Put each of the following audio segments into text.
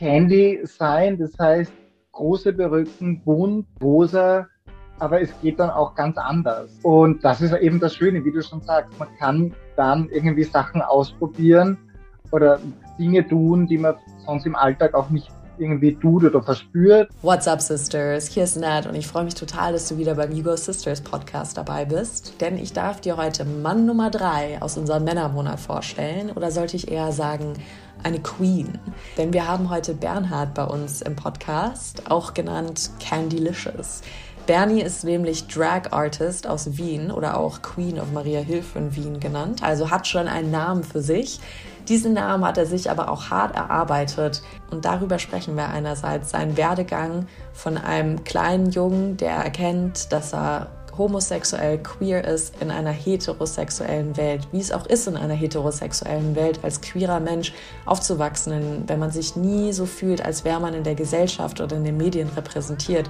Candy sein, das heißt große Perücken, bunt, rosa, aber es geht dann auch ganz anders. Und das ist eben das Schöne, wie du schon sagst, man kann dann irgendwie Sachen ausprobieren oder Dinge tun, die man sonst im Alltag auch nicht irgendwie tut oder verspürt. What's up, Sisters? Hier ist Nat und ich freue mich total, dass du wieder beim Hugo Sisters Podcast dabei bist. Denn ich darf dir heute Mann Nummer drei aus unserem Männermonat vorstellen. Oder sollte ich eher sagen, eine Queen. Denn wir haben heute Bernhard bei uns im Podcast, auch genannt Candylicious. Bernie ist nämlich Drag Artist aus Wien oder auch Queen of Maria Hilfe in Wien genannt, also hat schon einen Namen für sich. Diesen Namen hat er sich aber auch hart erarbeitet und darüber sprechen wir einerseits seinen Werdegang von einem kleinen Jungen, der erkennt, dass er homosexuell, queer ist in einer heterosexuellen Welt, wie es auch ist in einer heterosexuellen Welt, als queerer Mensch aufzuwachsen, wenn man sich nie so fühlt, als wäre man in der Gesellschaft oder in den Medien repräsentiert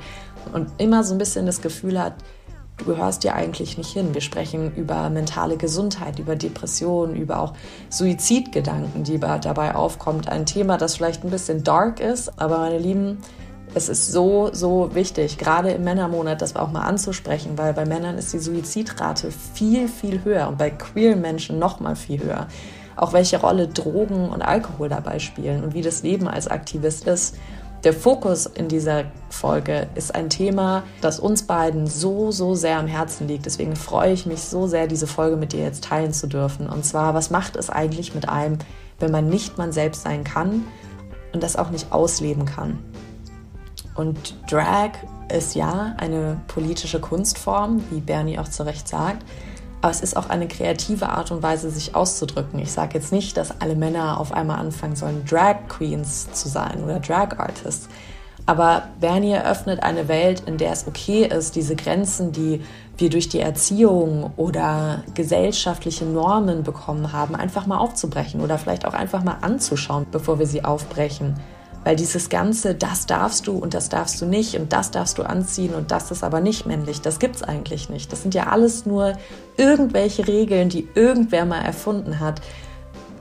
und immer so ein bisschen das Gefühl hat, du gehörst dir eigentlich nicht hin. Wir sprechen über mentale Gesundheit, über Depressionen, über auch Suizidgedanken, die dabei aufkommt. Ein Thema, das vielleicht ein bisschen dark ist, aber meine Lieben, es ist so, so wichtig, gerade im Männermonat, das auch mal anzusprechen, weil bei Männern ist die Suizidrate viel, viel höher und bei queeren Menschen noch mal viel höher. Auch welche Rolle Drogen und Alkohol dabei spielen und wie das Leben als Aktivist ist. Der Fokus in dieser Folge ist ein Thema, das uns beiden so, so sehr am Herzen liegt. Deswegen freue ich mich so sehr, diese Folge mit dir jetzt teilen zu dürfen. Und zwar, was macht es eigentlich mit einem, wenn man nicht man selbst sein kann und das auch nicht ausleben kann? Und Drag ist ja eine politische Kunstform, wie Bernie auch zu Recht sagt, aber es ist auch eine kreative Art und Weise, sich auszudrücken. Ich sage jetzt nicht, dass alle Männer auf einmal anfangen sollen, Drag Queens zu sein oder Drag Artists. Aber Bernie eröffnet eine Welt, in der es okay ist, diese Grenzen, die wir durch die Erziehung oder gesellschaftliche Normen bekommen haben, einfach mal aufzubrechen oder vielleicht auch einfach mal anzuschauen, bevor wir sie aufbrechen. Weil dieses Ganze, das darfst du und das darfst du nicht und das darfst du anziehen und das ist aber nicht männlich, das gibt's eigentlich nicht. Das sind ja alles nur irgendwelche Regeln, die irgendwer mal erfunden hat,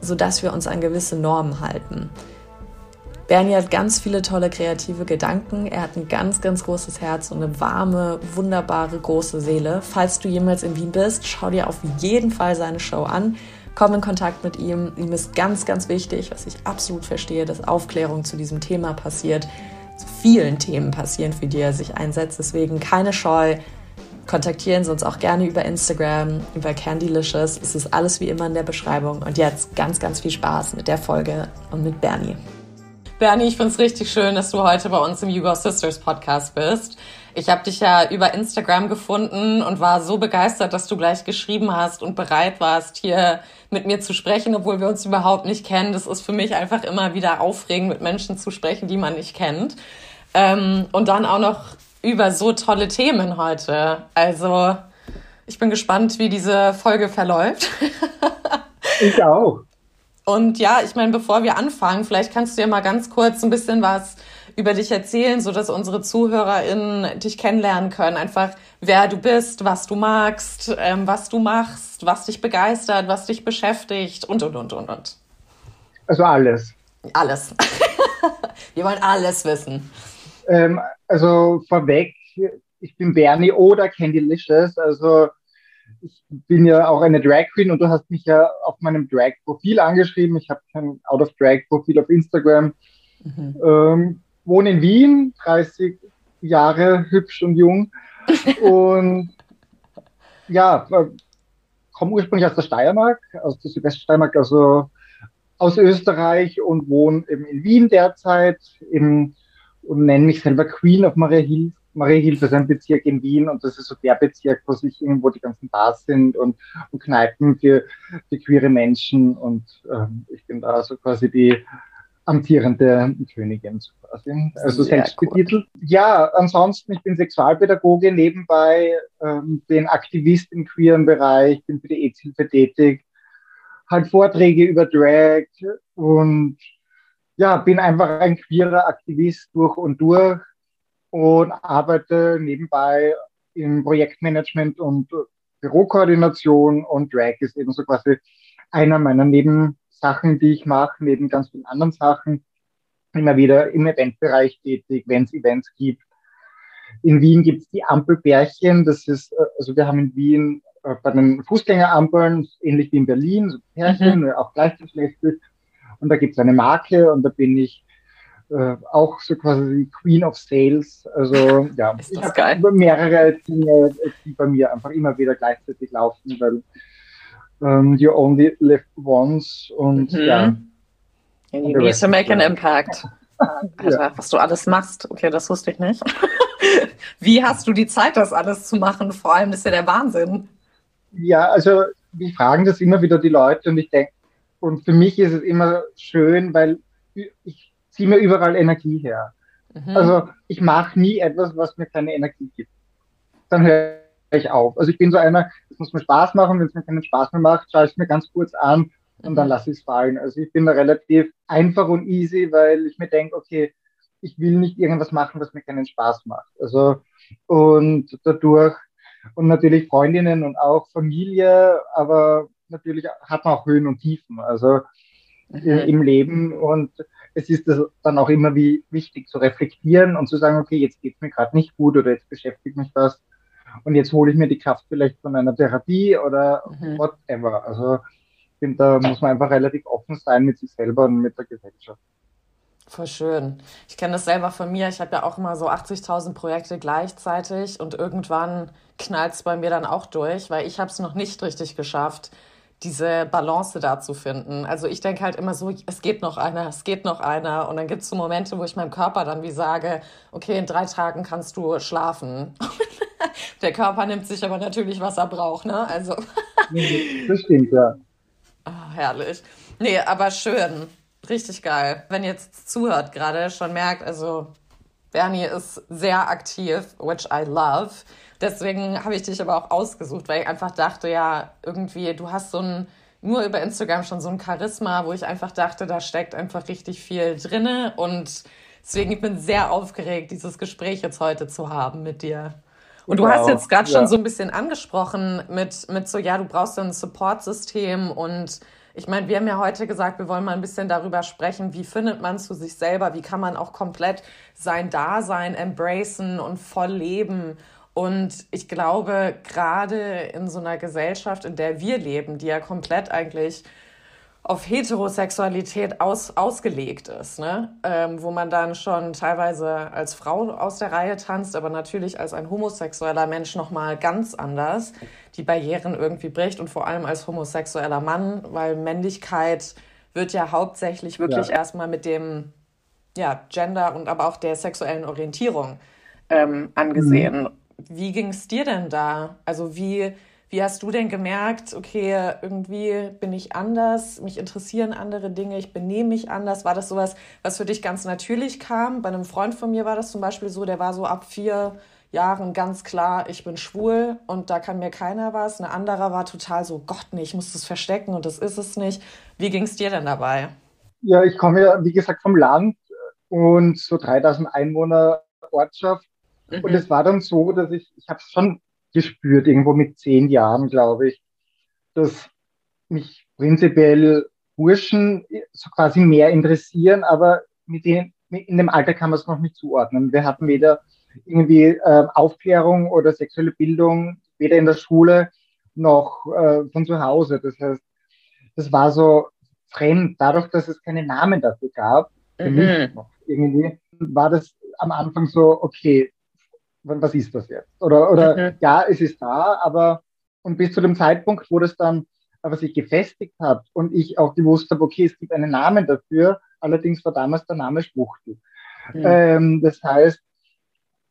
sodass wir uns an gewisse Normen halten. Bernie hat ganz viele tolle kreative Gedanken. Er hat ein ganz, ganz großes Herz und eine warme, wunderbare, große Seele. Falls du jemals in Wien bist, schau dir auf jeden Fall seine Show an komm in Kontakt mit ihm. Ihm ist ganz, ganz wichtig, was ich absolut verstehe, dass Aufklärung zu diesem Thema passiert, zu vielen Themen passieren, für die er sich einsetzt. Deswegen keine Scheu. Kontaktieren Sie uns auch gerne über Instagram, über Candylicious. Es ist alles wie immer in der Beschreibung. Und jetzt ganz, ganz viel Spaß mit der Folge und mit Bernie. Bernie, ich finde es richtig schön, dass du heute bei uns im Hugo Sisters Podcast bist. Ich habe dich ja über Instagram gefunden und war so begeistert, dass du gleich geschrieben hast und bereit warst, hier mit mir zu sprechen, obwohl wir uns überhaupt nicht kennen. Das ist für mich einfach immer wieder aufregend, mit Menschen zu sprechen, die man nicht kennt. Ähm, und dann auch noch über so tolle Themen heute. Also ich bin gespannt, wie diese Folge verläuft. ich auch. Und ja, ich meine, bevor wir anfangen, vielleicht kannst du ja mal ganz kurz ein bisschen was über dich erzählen, so dass unsere ZuhörerInnen dich kennenlernen können. Einfach, wer du bist, was du magst, ähm, was du machst, was dich begeistert, was dich beschäftigt und, und, und, und, und. Also alles. Alles. wir wollen alles wissen. Ähm, also vorweg, ich bin Bernie oder Candylicious, also ich bin ja auch eine Drag Queen und du hast mich ja auf meinem Drag-Profil angeschrieben. Ich habe kein Out-of-Drag-Profil auf Instagram. Mhm. Ähm, wohne in Wien, 30 Jahre, hübsch und jung. und ja, äh, komme ursprünglich aus der Steiermark, aus der Südweststeiermark, also aus Österreich und wohne eben in Wien derzeit eben, und nenne mich selber Queen of Maria Hilf ist ein Bezirk in Wien und das ist so der Bezirk, wo sich irgendwo die ganzen Bars sind und, und Kneipen für, für queere Menschen und ähm, ich bin da so quasi die amtierende Königin so quasi, also Sehr selbstbetitelt. Cool. Ja, ansonsten, ich bin Sexualpädagoge nebenbei, ähm, bin Aktivist im queeren Bereich, bin für die AIDS-Hilfe tätig, halt Vorträge über Drag und ja, bin einfach ein queerer Aktivist durch und durch und arbeite nebenbei im Projektmanagement und Bürokoordination und Drag ist eben so quasi einer meiner Nebensachen, die ich mache, neben ganz vielen anderen Sachen. immer wieder im Eventbereich tätig, wenn es Events gibt. In Wien gibt es die Ampelbärchen. Das ist, äh, also wir haben in Wien äh, bei den Fußgängerampeln, ähnlich wie in Berlin, so Pärchen, mhm. auch gleichgeschlechtlich. Und da gibt es eine Marke und da bin ich äh, auch so quasi die Queen of Sales. Also ja, ich habe mehrere Dinge, die bei mir einfach immer wieder gleichzeitig laufen, weil um, ähm, you only live once und mhm. ja. You need to make an impact. Alter, ja. was du alles machst, okay, das wusste ich nicht. Wie hast du die Zeit, das alles zu machen? Vor allem ist ja der Wahnsinn. Ja, also wir fragen das immer wieder die Leute und ich denke, und für mich ist es immer schön, weil ich ziehe mir überall Energie her. Mhm. Also ich mache nie etwas, was mir keine Energie gibt. Dann höre ich auf. Also ich bin so einer, es muss mir Spaß machen, wenn es mir keinen Spaß mehr macht, schaue ich es mir ganz kurz an und dann mhm. lasse ich es fallen. Also ich bin da relativ einfach und easy, weil ich mir denke, okay, ich will nicht irgendwas machen, was mir keinen Spaß macht. Also und dadurch und natürlich Freundinnen und auch Familie, aber natürlich hat man auch Höhen und Tiefen, also mhm. im Leben und es ist dann auch immer wie wichtig zu reflektieren und zu sagen, okay, jetzt geht es mir gerade nicht gut oder jetzt beschäftigt mich was und jetzt hole ich mir die Kraft vielleicht von einer Therapie oder mhm. whatever. Also ich finde, da muss man einfach relativ offen sein mit sich selber und mit der Gesellschaft. Voll schön. Ich kenne das selber von mir. Ich habe ja auch immer so 80.000 Projekte gleichzeitig und irgendwann knallt es bei mir dann auch durch, weil ich habe es noch nicht richtig geschafft, diese Balance da zu finden. Also ich denke halt immer so, es geht noch einer, es geht noch einer. Und dann gibt es so Momente, wo ich meinem Körper dann wie sage, okay, in drei Tagen kannst du schlafen. Der Körper nimmt sich aber natürlich, was er braucht, ne? Also. das stimmt, ja. Oh, herrlich. Nee, aber schön. Richtig geil. Wenn ihr jetzt zuhört gerade, schon merkt, also Bernie ist sehr aktiv, which I love. Deswegen habe ich dich aber auch ausgesucht, weil ich einfach dachte, ja, irgendwie, du hast so ein, nur über Instagram schon so ein Charisma, wo ich einfach dachte, da steckt einfach richtig viel drinne und deswegen ich bin sehr aufgeregt, dieses Gespräch jetzt heute zu haben mit dir. Und du wow. hast jetzt gerade ja. schon so ein bisschen angesprochen mit, mit so, ja, du brauchst ein Support-System und ich meine, wir haben ja heute gesagt, wir wollen mal ein bisschen darüber sprechen, wie findet man zu sich selber, wie kann man auch komplett sein Dasein embracen und voll leben. Und ich glaube, gerade in so einer Gesellschaft, in der wir leben, die ja komplett eigentlich auf Heterosexualität aus, ausgelegt ist, ne? Ähm, wo man dann schon teilweise als Frau aus der Reihe tanzt, aber natürlich als ein homosexueller Mensch nochmal ganz anders die Barrieren irgendwie bricht und vor allem als homosexueller Mann, weil Männlichkeit wird ja hauptsächlich wirklich ja. erstmal mit dem ja, Gender und aber auch der sexuellen Orientierung ähm, angesehen. Mhm. Wie ging es dir denn da? Also wie wie hast du denn gemerkt, okay, irgendwie bin ich anders, mich interessieren andere Dinge, ich benehme mich anders? War das sowas, was für dich ganz natürlich kam? Bei einem Freund von mir war das zum Beispiel so, der war so ab vier Jahren ganz klar, ich bin schwul und da kann mir keiner was. Eine andere war total so, Gott, nee, ich muss das verstecken und das ist es nicht. Wie ging es dir denn dabei? Ja, ich komme ja, wie gesagt, vom Land und so 3000 Einwohner Ortschaft. Mhm. Und es war dann so, dass ich, ich habe es schon gespürt, irgendwo mit zehn Jahren, glaube ich, dass mich prinzipiell Burschen so quasi mehr interessieren, aber mit denen, in dem Alter kann man es noch nicht zuordnen. Wir hatten weder irgendwie äh, Aufklärung oder sexuelle Bildung, weder in der Schule noch äh, von zu Hause. Das heißt, das war so fremd, dadurch, dass es keine Namen dafür gab, für mhm. mich irgendwie, war das am Anfang so, okay, was ist das jetzt? Oder, oder mhm. ja, es ist da, aber und bis zu dem Zeitpunkt, wo das dann aber sich gefestigt hat und ich auch gewusst habe, okay, es gibt einen Namen dafür, allerdings war damals der Name Schwuchtel. Mhm. Ähm, das heißt,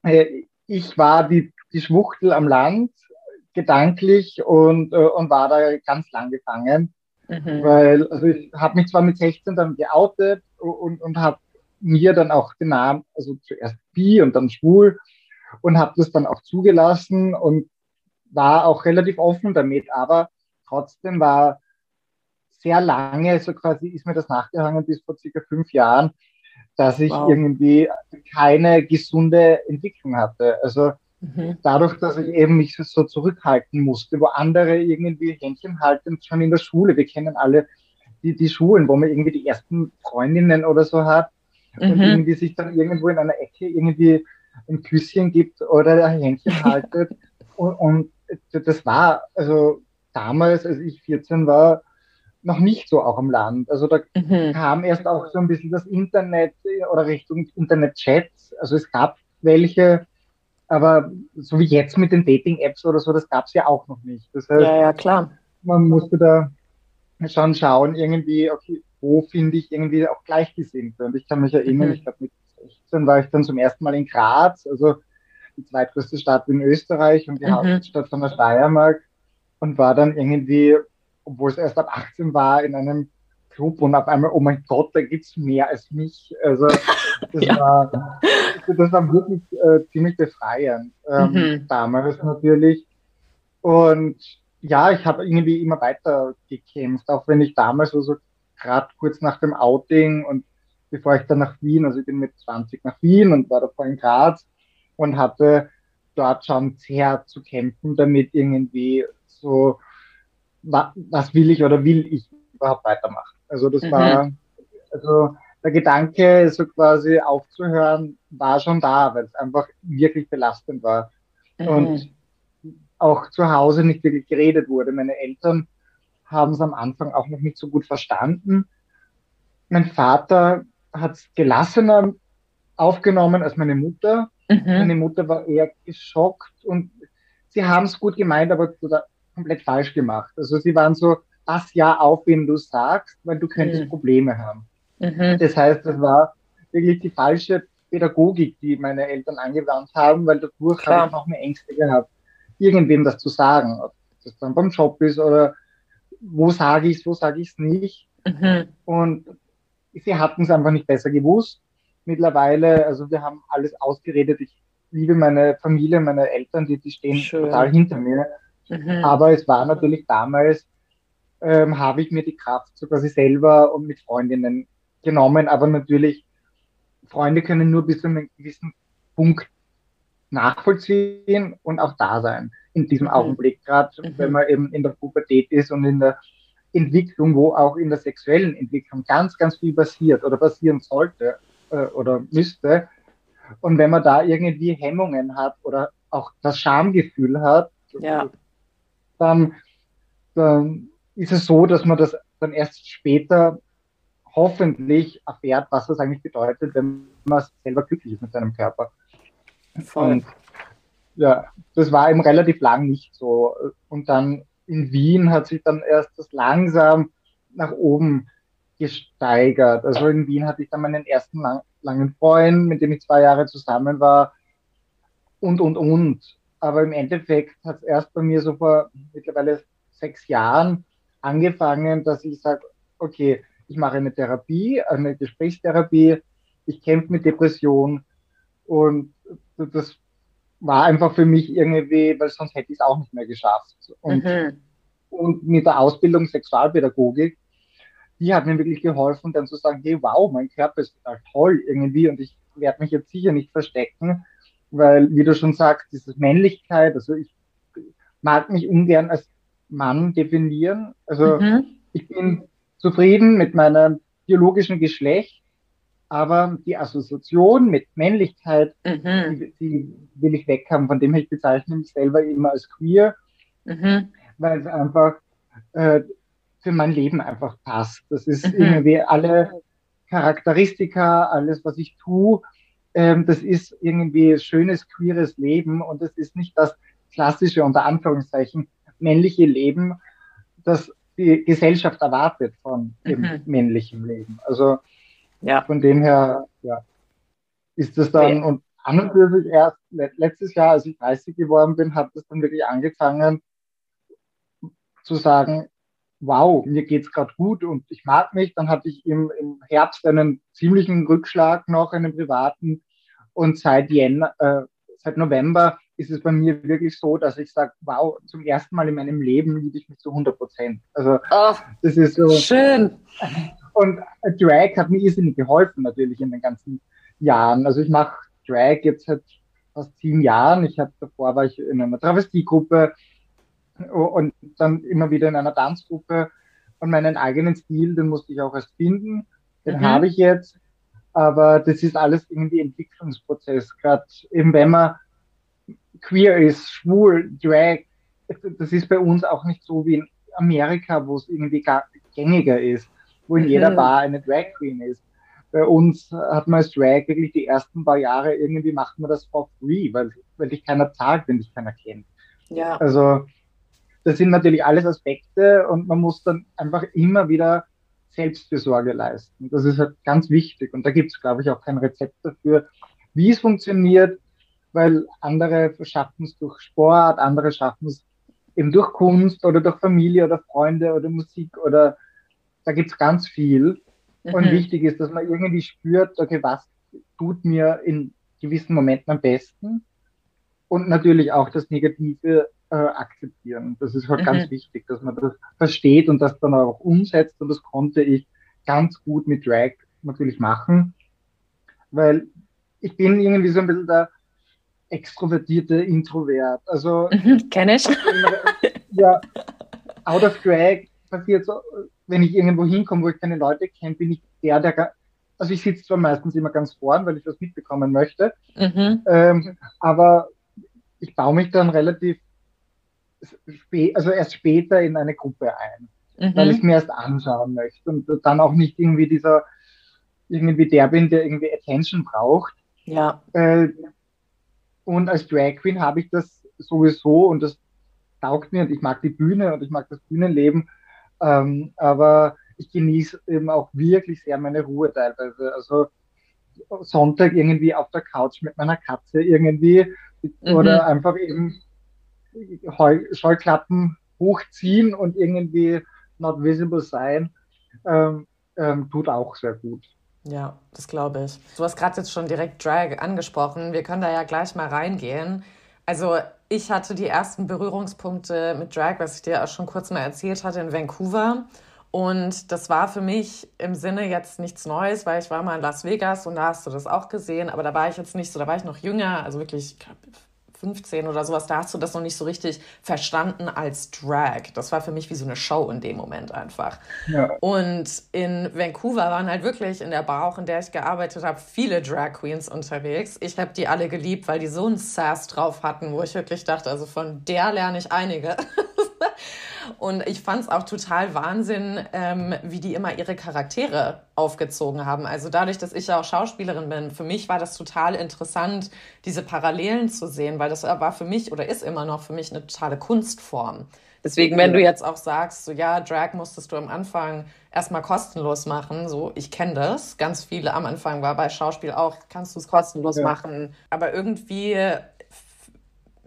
äh, ich war die, die Schwuchtel am Land, gedanklich und, äh, und war da ganz lang gefangen. Mhm. Weil, also ich habe mich zwar mit 16 dann geoutet und, und habe mir dann auch den Namen, also zuerst bi und dann schwul und habe das dann auch zugelassen und war auch relativ offen damit, aber trotzdem war sehr lange, so quasi ist mir das nachgehangen bis vor circa fünf Jahren, dass ich wow. irgendwie keine gesunde Entwicklung hatte. Also mhm. dadurch, dass ich eben mich so zurückhalten musste, wo andere irgendwie Händchen halten, schon in der Schule. Wir kennen alle die, die Schulen, wo man irgendwie die ersten Freundinnen oder so hat mhm. und irgendwie sich dann irgendwo in einer Ecke irgendwie ein Küsschen gibt oder ein Händchen haltet. und, und das war, also damals, als ich 14 war, noch nicht so auch am Land. Also da mhm. kam erst auch so ein bisschen das Internet oder Richtung Internet-Chats. Also es gab welche, aber so wie jetzt mit den Dating-Apps oder so, das gab es ja auch noch nicht. Das heißt, ja, ja, klar. Man musste da schon schauen, irgendwie, okay, wo finde ich irgendwie auch Gleichgesinnte. Und ich kann mich erinnern, mhm. ich glaube mit 16 war ich dann zum ersten Mal in Graz, also die zweitgrößte Stadt in Österreich und die mhm. Hauptstadt von der Steiermark und war dann irgendwie obwohl es erst ab 18 war, in einem Club und auf einmal, oh mein Gott, da gibt es mehr als mich. Also das, ja. war, das war wirklich äh, ziemlich befreiend ähm, mhm. damals natürlich. Und ja, ich habe irgendwie immer weiter gekämpft, auch wenn ich damals, also gerade kurz nach dem Outing und bevor ich dann nach Wien, also ich bin mit 20 nach Wien und war davor in Graz und hatte dort schon sehr zu kämpfen, damit irgendwie so was will ich oder will ich überhaupt weitermachen. Also das mhm. war, also der Gedanke, so quasi aufzuhören, war schon da, weil es einfach wirklich belastend war. Mhm. Und auch zu Hause nicht wirklich geredet wurde. Meine Eltern haben es am Anfang auch noch nicht so gut verstanden. Mein Vater hat es gelassener aufgenommen als meine Mutter. Mhm. Meine Mutter war eher geschockt und sie haben es gut gemeint, aber komplett falsch gemacht. Also sie waren so, pass ja auf, wenn du sagst, weil du könntest mhm. Probleme haben. Mhm. Das heißt, das war wirklich die falsche Pädagogik, die meine Eltern angewandt haben, weil dadurch Klar. habe ich noch mehr Ängste gehabt, irgendwem das zu sagen, ob das dann beim Job ist oder wo sage ich es, wo sage ich es nicht. Mhm. Und sie hatten es einfach nicht besser gewusst. Mittlerweile, also wir haben alles ausgeredet. Ich liebe meine Familie, meine Eltern, die, die stehen Schön. total hinter mir. Mhm. Aber es war natürlich damals, ähm, habe ich mir die Kraft so quasi selber und mit Freundinnen genommen. Aber natürlich, Freunde können nur bis zu einem gewissen Punkt nachvollziehen und auch da sein in diesem mhm. Augenblick, gerade mhm. wenn man eben in der Pubertät ist und in der Entwicklung, wo auch in der sexuellen Entwicklung ganz, ganz viel passiert oder passieren sollte äh, oder müsste. Und wenn man da irgendwie Hemmungen hat oder auch das Schamgefühl hat, ja dann, dann ist es so, dass man das dann erst später hoffentlich erfährt, was das eigentlich bedeutet, wenn man selber glücklich ist mit seinem Körper. Voll. Und ja, das war eben relativ lang nicht so. Und dann in Wien hat sich dann erst das langsam nach oben gesteigert. Also in Wien hatte ich dann meinen ersten lang, langen Freund, mit dem ich zwei Jahre zusammen war und, und, und. Aber im Endeffekt hat es erst bei mir so vor mittlerweile sechs Jahren angefangen, dass ich sage, okay, ich mache eine Therapie, eine Gesprächstherapie, ich kämpfe mit Depression und das war einfach für mich irgendwie, weil sonst hätte ich es auch nicht mehr geschafft. Und, mhm. und mit der Ausbildung Sexualpädagogik, die hat mir wirklich geholfen, dann zu sagen, hey, wow, mein Körper ist total toll irgendwie und ich werde mich jetzt sicher nicht verstecken, weil, wie du schon sagst, diese Männlichkeit, also ich mag mich ungern als Mann definieren. Also mhm. ich bin zufrieden mit meinem biologischen Geschlecht, aber die Assoziation mit Männlichkeit, mhm. die, die, will ich weghaben. Von dem her, ich bezeichne mich selber immer als queer, mhm. weil es einfach äh, für mein Leben einfach passt. Das ist mhm. irgendwie alle Charakteristika, alles, was ich tue, ähm, das ist irgendwie schönes, queeres Leben und es ist nicht das klassische, unter Anführungszeichen, männliche Leben, das die Gesellschaft erwartet von dem mhm. männlichen Leben. Also ja. von dem her, ja, ist das dann, ja. und an und für sich erst letztes Jahr, als ich 30 geworden bin, hat es dann wirklich angefangen zu sagen, wow, mir geht's gerade gut und ich mag mich. Dann hatte ich im, im Herbst einen ziemlichen Rückschlag noch, einen privaten. Und seit, Jänner, äh, seit November ist es bei mir wirklich so, dass ich sage, wow, zum ersten Mal in meinem Leben liebe ich mich zu 100 Prozent. Also oh, das ist so schön. Und Drag hat mir irrsinnig geholfen natürlich in den ganzen Jahren. Also ich mache Drag jetzt seit fast zehn Jahren. Ich habe davor war ich in einer Travestiegruppe, und dann immer wieder in einer Tanzgruppe und meinen eigenen Stil, den musste ich auch erst finden. Den mhm. habe ich jetzt. Aber das ist alles irgendwie Entwicklungsprozess. Gerade eben wenn man queer ist, schwul, drag, das ist bei uns auch nicht so wie in Amerika, wo es irgendwie gängiger ist, wo in jeder mhm. Bar eine Drag Queen ist. Bei uns hat man als Drag wirklich die ersten paar Jahre irgendwie macht man das for free, weil, weil dich keiner zahlt, wenn dich keiner kennt. Ja. Also, das sind natürlich alles Aspekte und man muss dann einfach immer wieder Selbstfürsorge leisten. Das ist halt ganz wichtig. Und da gibt es, glaube ich, auch kein Rezept dafür, wie es funktioniert, weil andere schaffen es durch Sport, andere schaffen es eben durch Kunst oder durch Familie oder Freunde oder Musik oder da gibt es ganz viel. Mhm. Und wichtig ist, dass man irgendwie spürt, okay, was tut mir in gewissen Momenten am besten und natürlich auch das Negative äh, akzeptieren. Das ist halt mhm. ganz wichtig, dass man das versteht und das dann auch umsetzt. Und das konnte ich ganz gut mit Drag natürlich machen, weil ich bin irgendwie so ein bisschen der extrovertierte Introvert. Also mhm, kenne ich. ja, out of Drag passiert so, wenn ich irgendwo hinkomme, wo ich keine Leute kenne, bin ich der, der also ich sitze zwar meistens immer ganz vorn, weil ich was mitbekommen möchte, mhm. ähm, aber ich baue mich dann relativ spät, also erst später in eine Gruppe ein, mhm. weil ich mir erst anschauen möchte und dann auch nicht irgendwie dieser, irgendwie der bin, der irgendwie Attention braucht. Ja. Äh, und als Drag Queen habe ich das sowieso und das taugt mir und ich mag die Bühne und ich mag das Bühnenleben, ähm, aber ich genieße eben auch wirklich sehr meine Ruhe teilweise. Also Sonntag irgendwie auf der Couch mit meiner Katze irgendwie mhm. oder einfach eben Scheuklappen hochziehen und irgendwie not visible sein, ähm, ähm, tut auch sehr gut. Ja, das glaube ich. Du hast gerade jetzt schon direkt Drag angesprochen. Wir können da ja gleich mal reingehen. Also ich hatte die ersten Berührungspunkte mit Drag, was ich dir auch schon kurz mal erzählt hatte, in Vancouver. Und das war für mich im Sinne jetzt nichts Neues, weil ich war mal in Las Vegas und da hast du das auch gesehen, aber da war ich jetzt nicht so, da war ich noch jünger, also wirklich 15 oder sowas, da hast du das noch nicht so richtig verstanden als Drag. Das war für mich wie so eine Show in dem Moment einfach. Ja. Und in Vancouver waren halt wirklich in der Bar, auch in der ich gearbeitet habe, viele Drag Queens unterwegs. Ich habe die alle geliebt, weil die so einen Sass drauf hatten, wo ich wirklich dachte, also von der lerne ich einige. Und ich fand es auch total Wahnsinn, ähm, wie die immer ihre Charaktere aufgezogen haben. Also dadurch, dass ich ja auch Schauspielerin bin, für mich war das total interessant, diese Parallelen zu sehen, weil das war für mich oder ist immer noch für mich eine totale Kunstform. Deswegen, wenn du jetzt auch sagst, so ja, Drag musstest du am Anfang erstmal kostenlos machen, so ich kenne das. Ganz viele am Anfang war bei Schauspiel auch, kannst du es kostenlos ja. machen. Aber irgendwie,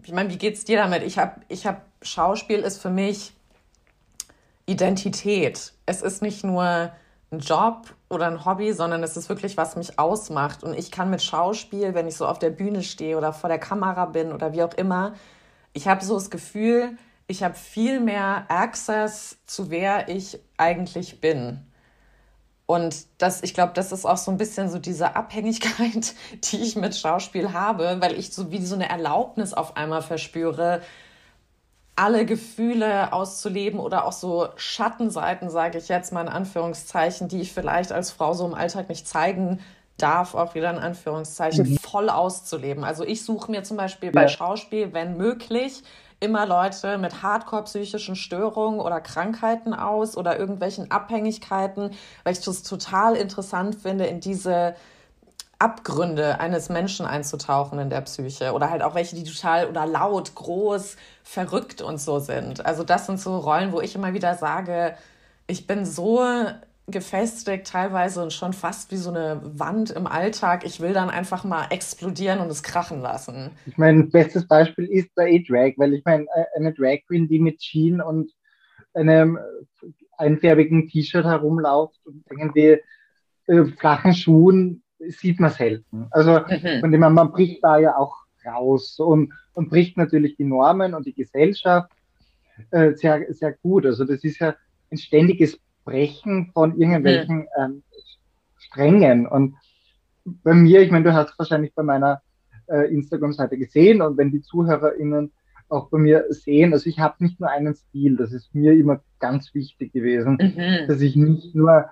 ich meine, wie geht's dir damit? Ich habe, ich habe, Schauspiel ist für mich Identität. Es ist nicht nur ein Job oder ein Hobby, sondern es ist wirklich, was mich ausmacht. Und ich kann mit Schauspiel, wenn ich so auf der Bühne stehe oder vor der Kamera bin oder wie auch immer, ich habe so das Gefühl, ich habe viel mehr Access zu wer ich eigentlich bin. Und das, ich glaube, das ist auch so ein bisschen so diese Abhängigkeit, die ich mit Schauspiel habe, weil ich so wie so eine Erlaubnis auf einmal verspüre, alle Gefühle auszuleben oder auch so Schattenseiten, sage ich jetzt mal in Anführungszeichen, die ich vielleicht als Frau so im Alltag nicht zeigen darf, auch wieder in Anführungszeichen, mhm. voll auszuleben. Also ich suche mir zum Beispiel ja. bei Schauspiel, wenn möglich, immer Leute mit hardcore-psychischen Störungen oder Krankheiten aus oder irgendwelchen Abhängigkeiten, weil ich das total interessant finde, in diese Abgründe eines Menschen einzutauchen in der Psyche oder halt auch welche, die total oder laut, groß, verrückt und so sind. Also das sind so Rollen, wo ich immer wieder sage, ich bin so gefestigt teilweise und schon fast wie so eine Wand im Alltag. Ich will dann einfach mal explodieren und es krachen lassen. Ich meine, bestes Beispiel ist der E-Drag, weil ich meine, äh, eine Drag Queen, die mit Jeans und einem einfärbigen T-Shirt herumläuft und irgendwie äh, flachen Schuhen sieht man selten. Also mhm. von dem her, man bricht da ja auch raus und, und bricht natürlich die Normen und die Gesellschaft äh, sehr, sehr gut. Also das ist ja ein ständiges Brechen von irgendwelchen mhm. ähm, Strängen. Und bei mir, ich meine, du hast wahrscheinlich bei meiner äh, Instagram-Seite gesehen und wenn die ZuhörerInnen auch bei mir sehen, also ich habe nicht nur einen Stil, das ist mir immer ganz wichtig gewesen, mhm. dass ich nicht nur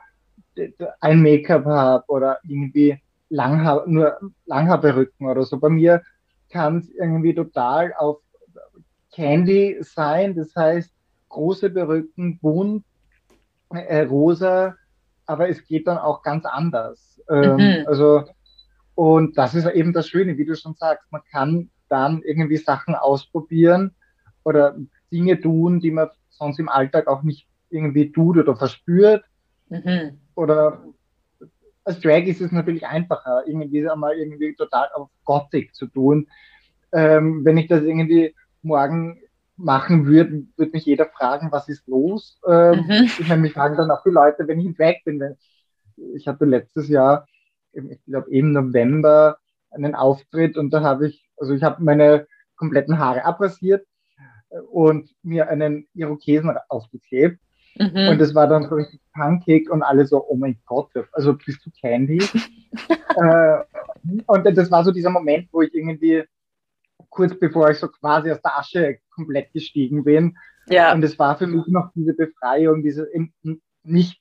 ein Make-up habe oder irgendwie Langhaar, nur Langhaarperücken oder so. Bei mir kann es irgendwie total auf Candy sein, das heißt große Perücken, bunt, äh, rosa, aber es geht dann auch ganz anders. Ähm, mhm. Also, und das ist eben das Schöne, wie du schon sagst, man kann dann irgendwie Sachen ausprobieren oder Dinge tun, die man sonst im Alltag auch nicht irgendwie tut oder verspürt. Mhm. Oder als Drag ist es natürlich einfacher, irgendwie einmal irgendwie total auf Gothic zu tun. Ähm, wenn ich das irgendwie morgen machen würde, würde mich jeder fragen, was ist los? Ähm, mhm. Ich meine, mich fragen dann auch die Leute, wenn ich im Drag bin. Wenn, ich hatte letztes Jahr, ich glaube im November, einen Auftritt und da habe ich, also ich habe meine kompletten Haare abrasiert und mir einen Irokesen aufgeklebt. Mhm. Und das war dann so richtig punkig und alle so, oh mein Gott, also bist du Candy? äh, und das war so dieser Moment, wo ich irgendwie kurz bevor ich so quasi aus der Asche komplett gestiegen bin. Ja. Und es war für mich noch diese Befreiung, diese nicht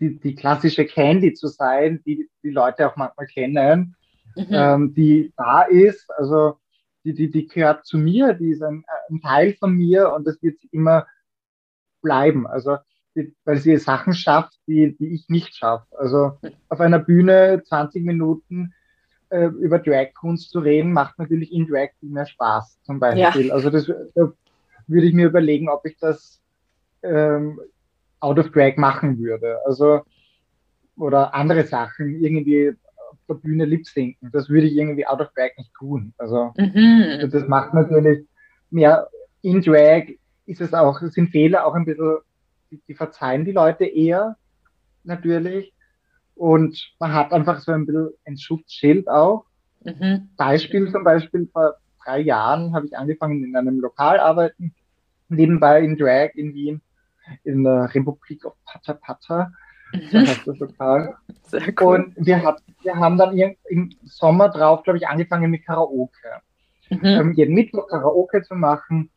die, die klassische Candy zu sein, die die Leute auch manchmal kennen, mhm. ähm, die da ist. Also die, die, die gehört zu mir, die ist ein, ein Teil von mir und das wird immer bleiben. Also die, weil sie Sachen schafft, die, die ich nicht schaffe. Also auf einer Bühne 20 Minuten äh, über Drag-Kunst zu reden, macht natürlich in Drag viel mehr Spaß, zum Beispiel. Ja. Also das da würde ich mir überlegen, ob ich das ähm, out of Drag machen würde. Also oder andere Sachen, irgendwie auf der Bühne lip sinken. Das würde ich irgendwie out of Drag nicht tun. Also mhm. das macht natürlich mehr in Drag ist es auch, sind Fehler auch ein bisschen, die, die verzeihen die Leute eher, natürlich. Und man hat einfach so ein bisschen ein Schutzschild auch. Mhm. Beispiel zum Beispiel vor drei Jahren habe ich angefangen in einem Lokal arbeiten, nebenbei in Drag in Wien, in der Republik of Pata Pata. Mhm. das Lokal. Sehr cool. Und wir, hat, wir haben dann im Sommer drauf, glaube ich, angefangen mit Karaoke. Mhm. Ähm, jeden Mittwoch Karaoke zu machen.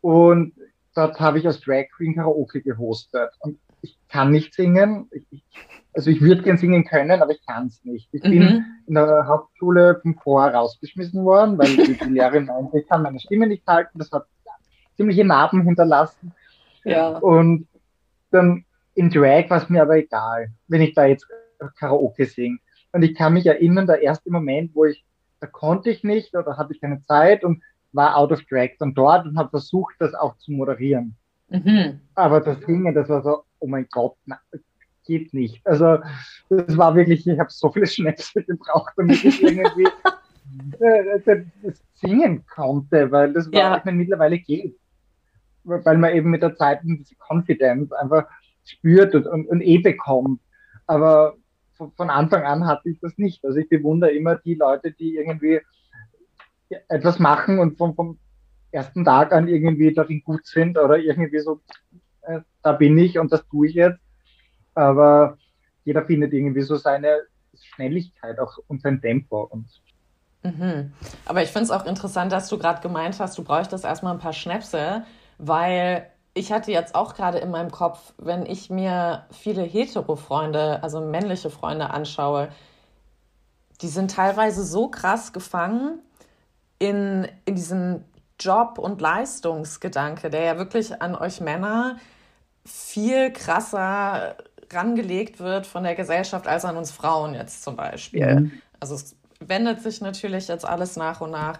Und dort habe ich als Drag Queen Karaoke gehostet. Und ich kann nicht singen. Ich, also ich würde gern singen können, aber ich kann es nicht. Ich mhm. bin in der Hauptschule vom Chor rausgeschmissen worden, weil die, die Lehrerin meinte, ich kann meine Stimme nicht halten. Das hat ziemliche Narben hinterlassen. Ja. Und dann in Drag war es mir aber egal, wenn ich da jetzt Karaoke singe. Und ich kann mich erinnern, der erste Moment, wo ich, da konnte ich nicht oder hatte ich keine Zeit und war out of drag dann dort und habe versucht, das auch zu moderieren. Mhm. Aber das Singen, das war so, oh mein Gott, na, geht nicht. Also das war wirklich, ich habe so viele Schnäpse gebraucht, damit ich irgendwie äh, das singen konnte, weil das war, ja. ich meine, mittlerweile geht. Weil man eben mit der Zeit diese Confidence einfach spürt und, und, und eh bekommt. Aber von, von Anfang an hatte ich das nicht. Also ich bewundere immer die Leute, die irgendwie etwas machen und vom, vom ersten Tag an irgendwie darin gut sind oder irgendwie so, äh, da bin ich und das tue ich jetzt. Aber jeder findet irgendwie so seine Schnelligkeit auch und sein Tempo. Und mhm. Aber ich finde es auch interessant, dass du gerade gemeint hast, du bräuchtest erstmal ein paar Schnäpse, weil ich hatte jetzt auch gerade in meinem Kopf, wenn ich mir viele Hetero-Freunde, also männliche Freunde anschaue, die sind teilweise so krass gefangen in, in diesem Job- und Leistungsgedanke, der ja wirklich an euch Männer viel krasser rangelegt wird von der Gesellschaft als an uns Frauen jetzt zum Beispiel. Mhm. Also es wendet sich natürlich jetzt alles nach und nach.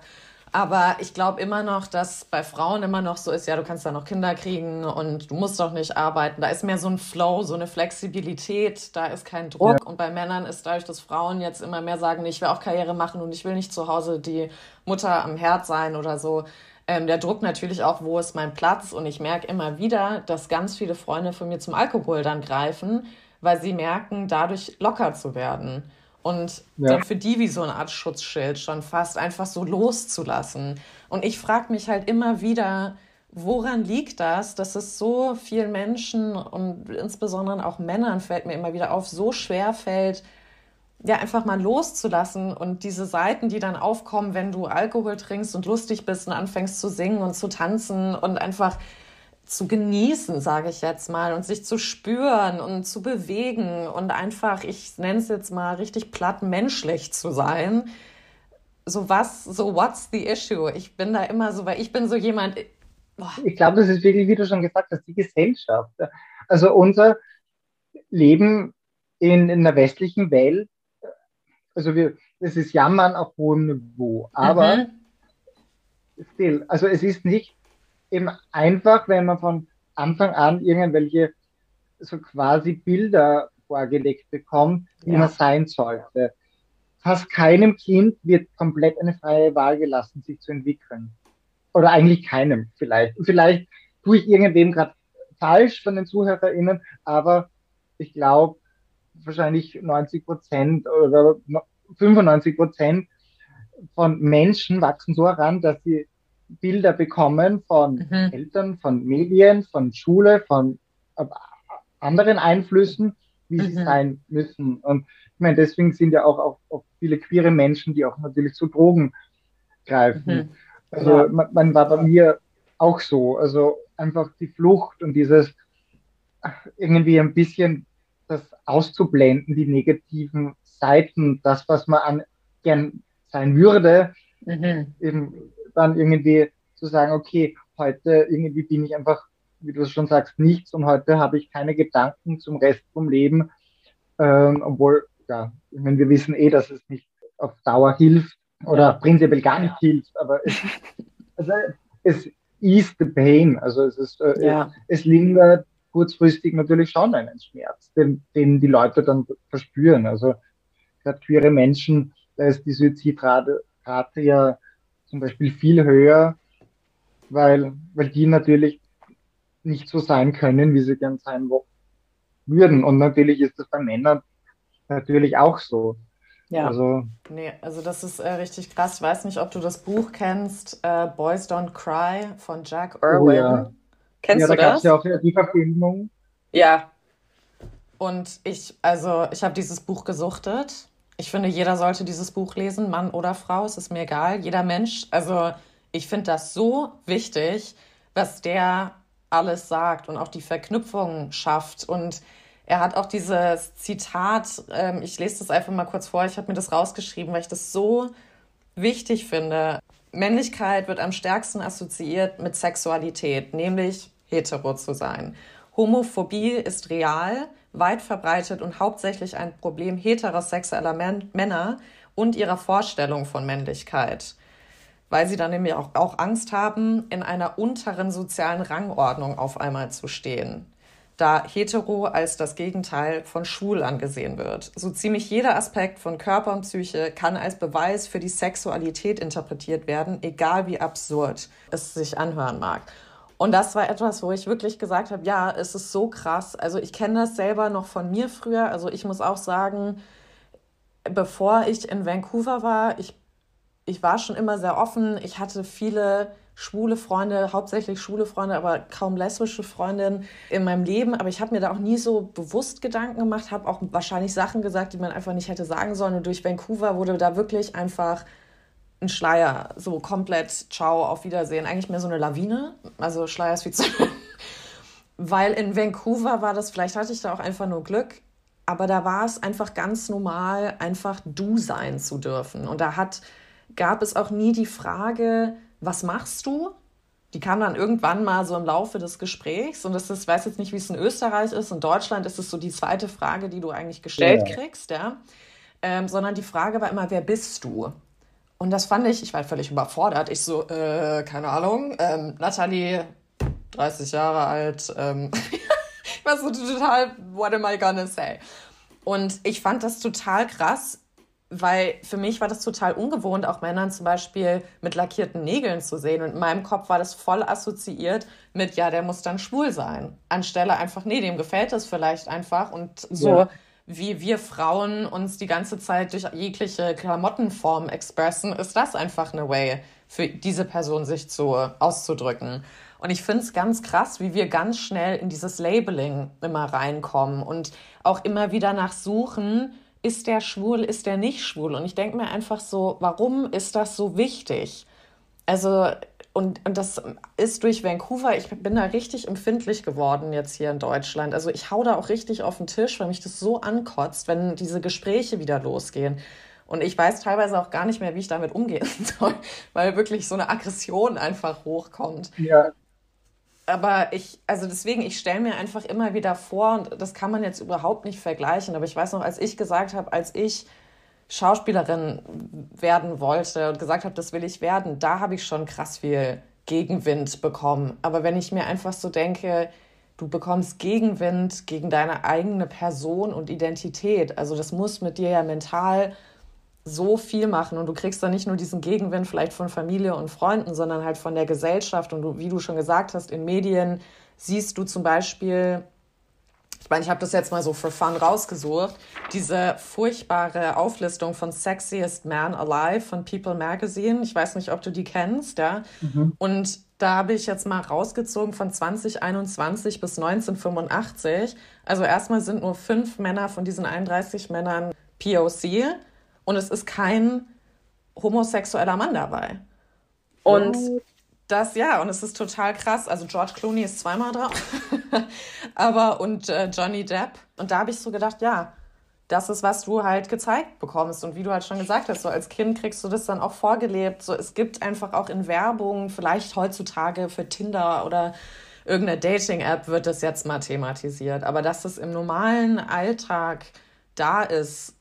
Aber ich glaube immer noch, dass bei Frauen immer noch so ist, ja, du kannst da noch Kinder kriegen und du musst doch nicht arbeiten. Da ist mehr so ein Flow, so eine Flexibilität, da ist kein Druck. Ja. Und bei Männern ist dadurch, dass Frauen jetzt immer mehr sagen, ich will auch Karriere machen und ich will nicht zu Hause die Mutter am Herd sein oder so. Ähm, der Druck natürlich auch, wo ist mein Platz? Und ich merke immer wieder, dass ganz viele Freunde von mir zum Alkohol dann greifen, weil sie merken, dadurch locker zu werden und ja. dann für die wie so eine Art Schutzschild schon fast einfach so loszulassen. Und ich frage mich halt immer wieder, woran liegt das, dass es so vielen Menschen und insbesondere auch Männern fällt mir immer wieder auf, so schwer fällt, ja, einfach mal loszulassen und diese Seiten, die dann aufkommen, wenn du Alkohol trinkst und lustig bist und anfängst zu singen und zu tanzen und einfach zu genießen, sage ich jetzt mal, und sich zu spüren und zu bewegen und einfach, ich nenne es jetzt mal richtig platt, menschlich zu sein. So was, so what's the issue? Ich bin da immer so, weil ich bin so jemand. Boah. Ich glaube, das ist wirklich, wie du schon gesagt hast, die Gesellschaft. Also unser Leben in, in der westlichen Welt, also wir, es ist Jammern auf hohem Niveau, aber mhm. still, also es ist nicht eben einfach, wenn man von Anfang an irgendwelche so quasi Bilder vorgelegt bekommt, wie ja. man sein sollte. Fast keinem Kind wird komplett eine freie Wahl gelassen, sich zu entwickeln. Oder eigentlich keinem vielleicht. Vielleicht tue ich irgendwem gerade falsch von den ZuhörerInnen, aber ich glaube, wahrscheinlich 90 Prozent oder 95 Prozent von Menschen wachsen so heran, dass sie Bilder bekommen von mhm. Eltern, von Medien, von Schule, von äh, anderen Einflüssen, wie mhm. sie sein müssen. Und ich meine, deswegen sind ja auch, auch, auch viele queere Menschen, die auch natürlich zu Drogen greifen. Mhm. Also ja. man, man, war bei mir auch so. Also einfach die Flucht und dieses irgendwie ein bisschen das auszublenden, die negativen Seiten, das, was man an, gern sein würde, mhm. eben dann irgendwie zu sagen, okay, heute irgendwie bin ich einfach, wie du es schon sagst, nichts und heute habe ich keine Gedanken zum Rest vom Leben, ähm, obwohl, ja, ich meine, wir wissen eh, dass es nicht auf Dauer hilft oder ja. prinzipiell gar nicht hilft, aber es, also, es ease the pain, also es ist, äh, ja. es, es lindert kurzfristig natürlich schon einen Schmerz, den, den die Leute dann verspüren. Also gerade queere Menschen, da ist die Suizidrate Rate ja zum Beispiel viel höher, weil, weil die natürlich nicht so sein können, wie sie gern sein würden. Und natürlich ist das bei Männern natürlich auch so. Ja. Also, nee, also das ist äh, richtig krass. Ich weiß nicht, ob du das Buch kennst, äh, Boys Don't Cry von Jack Irwin. Oh, ja. Kennst ja, du da das? Ja, ja auch die Verfilmung. Ja. Und ich, also ich habe dieses Buch gesuchtet ich finde, jeder sollte dieses Buch lesen, Mann oder Frau, es ist mir egal, jeder Mensch. Also ich finde das so wichtig, was der alles sagt und auch die Verknüpfungen schafft. Und er hat auch dieses Zitat, ähm, ich lese das einfach mal kurz vor, ich habe mir das rausgeschrieben, weil ich das so wichtig finde. Männlichkeit wird am stärksten assoziiert mit Sexualität, nämlich hetero zu sein. Homophobie ist real, weit verbreitet und hauptsächlich ein Problem heterosexueller Männer und ihrer Vorstellung von Männlichkeit, weil sie dann nämlich auch, auch Angst haben, in einer unteren sozialen Rangordnung auf einmal zu stehen, da hetero als das Gegenteil von schwul angesehen wird. So ziemlich jeder Aspekt von Körper und Psyche kann als Beweis für die Sexualität interpretiert werden, egal wie absurd es sich anhören mag. Und das war etwas, wo ich wirklich gesagt habe, ja, es ist so krass. Also ich kenne das selber noch von mir früher. Also ich muss auch sagen, bevor ich in Vancouver war, ich, ich war schon immer sehr offen. Ich hatte viele schwule Freunde, hauptsächlich schwule Freunde, aber kaum lesbische Freundinnen in meinem Leben. Aber ich habe mir da auch nie so bewusst Gedanken gemacht, habe auch wahrscheinlich Sachen gesagt, die man einfach nicht hätte sagen sollen. Und durch Vancouver wurde da wirklich einfach ein Schleier, so komplett ciao, auf Wiedersehen. Eigentlich mehr so eine Lawine. Also Schleier ist wie zu. Weil in Vancouver war das, vielleicht hatte ich da auch einfach nur Glück, aber da war es einfach ganz normal, einfach du sein zu dürfen. Und da hat, gab es auch nie die Frage, was machst du? Die kam dann irgendwann mal so im Laufe des Gesprächs. Und das ist, ich weiß jetzt nicht, wie es in Österreich ist. In Deutschland ist es so die zweite Frage, die du eigentlich gestellt ja. kriegst, ja. Ähm, sondern die Frage war immer, wer bist du? Und das fand ich, ich war völlig überfordert. Ich so, äh, keine Ahnung, ähm, Nathalie, 30 Jahre alt, ähm, ich war so total, what am I gonna say? Und ich fand das total krass, weil für mich war das total ungewohnt, auch Männern zum Beispiel mit lackierten Nägeln zu sehen. Und in meinem Kopf war das voll assoziiert mit, ja, der muss dann schwul sein. Anstelle einfach, nee, dem gefällt das vielleicht einfach und so. Ja wie wir Frauen uns die ganze Zeit durch jegliche Klamottenform expressen, ist das einfach eine Way für diese Person sich zu auszudrücken. Und ich finde es ganz krass, wie wir ganz schnell in dieses Labeling immer reinkommen und auch immer wieder nach suchen, ist der schwul, ist der nicht schwul? Und ich denke mir einfach so, warum ist das so wichtig? Also und, und das ist durch Vancouver, ich bin da richtig empfindlich geworden jetzt hier in Deutschland. Also ich hau da auch richtig auf den Tisch, weil mich das so ankotzt, wenn diese Gespräche wieder losgehen. Und ich weiß teilweise auch gar nicht mehr, wie ich damit umgehen soll, weil wirklich so eine Aggression einfach hochkommt. Ja. Aber ich, also deswegen, ich stelle mir einfach immer wieder vor, und das kann man jetzt überhaupt nicht vergleichen, aber ich weiß noch, als ich gesagt habe, als ich Schauspielerin werden wollte und gesagt habe, das will ich werden, da habe ich schon krass viel Gegenwind bekommen. Aber wenn ich mir einfach so denke, du bekommst Gegenwind gegen deine eigene Person und Identität, also das muss mit dir ja mental so viel machen. Und du kriegst dann nicht nur diesen Gegenwind vielleicht von Familie und Freunden, sondern halt von der Gesellschaft. Und du, wie du schon gesagt hast, in Medien siehst du zum Beispiel ich meine, ich habe das jetzt mal so für Fun rausgesucht, diese furchtbare Auflistung von Sexiest Man Alive von People Magazine. Ich weiß nicht, ob du die kennst, ja. Mhm. Und da habe ich jetzt mal rausgezogen von 2021 bis 1985. Also erstmal sind nur fünf Männer von diesen 31 Männern POC und es ist kein homosexueller Mann dabei. Und das, ja, und es ist total krass. Also George Clooney ist zweimal drauf. Aber und äh, Johnny Depp. Und da habe ich so gedacht, ja, das ist, was du halt gezeigt bekommst. Und wie du halt schon gesagt hast, so als Kind kriegst du das dann auch vorgelebt. So, es gibt einfach auch in Werbung, vielleicht heutzutage für Tinder oder irgendeine Dating-App wird das jetzt mal thematisiert. Aber dass es im normalen Alltag da ist,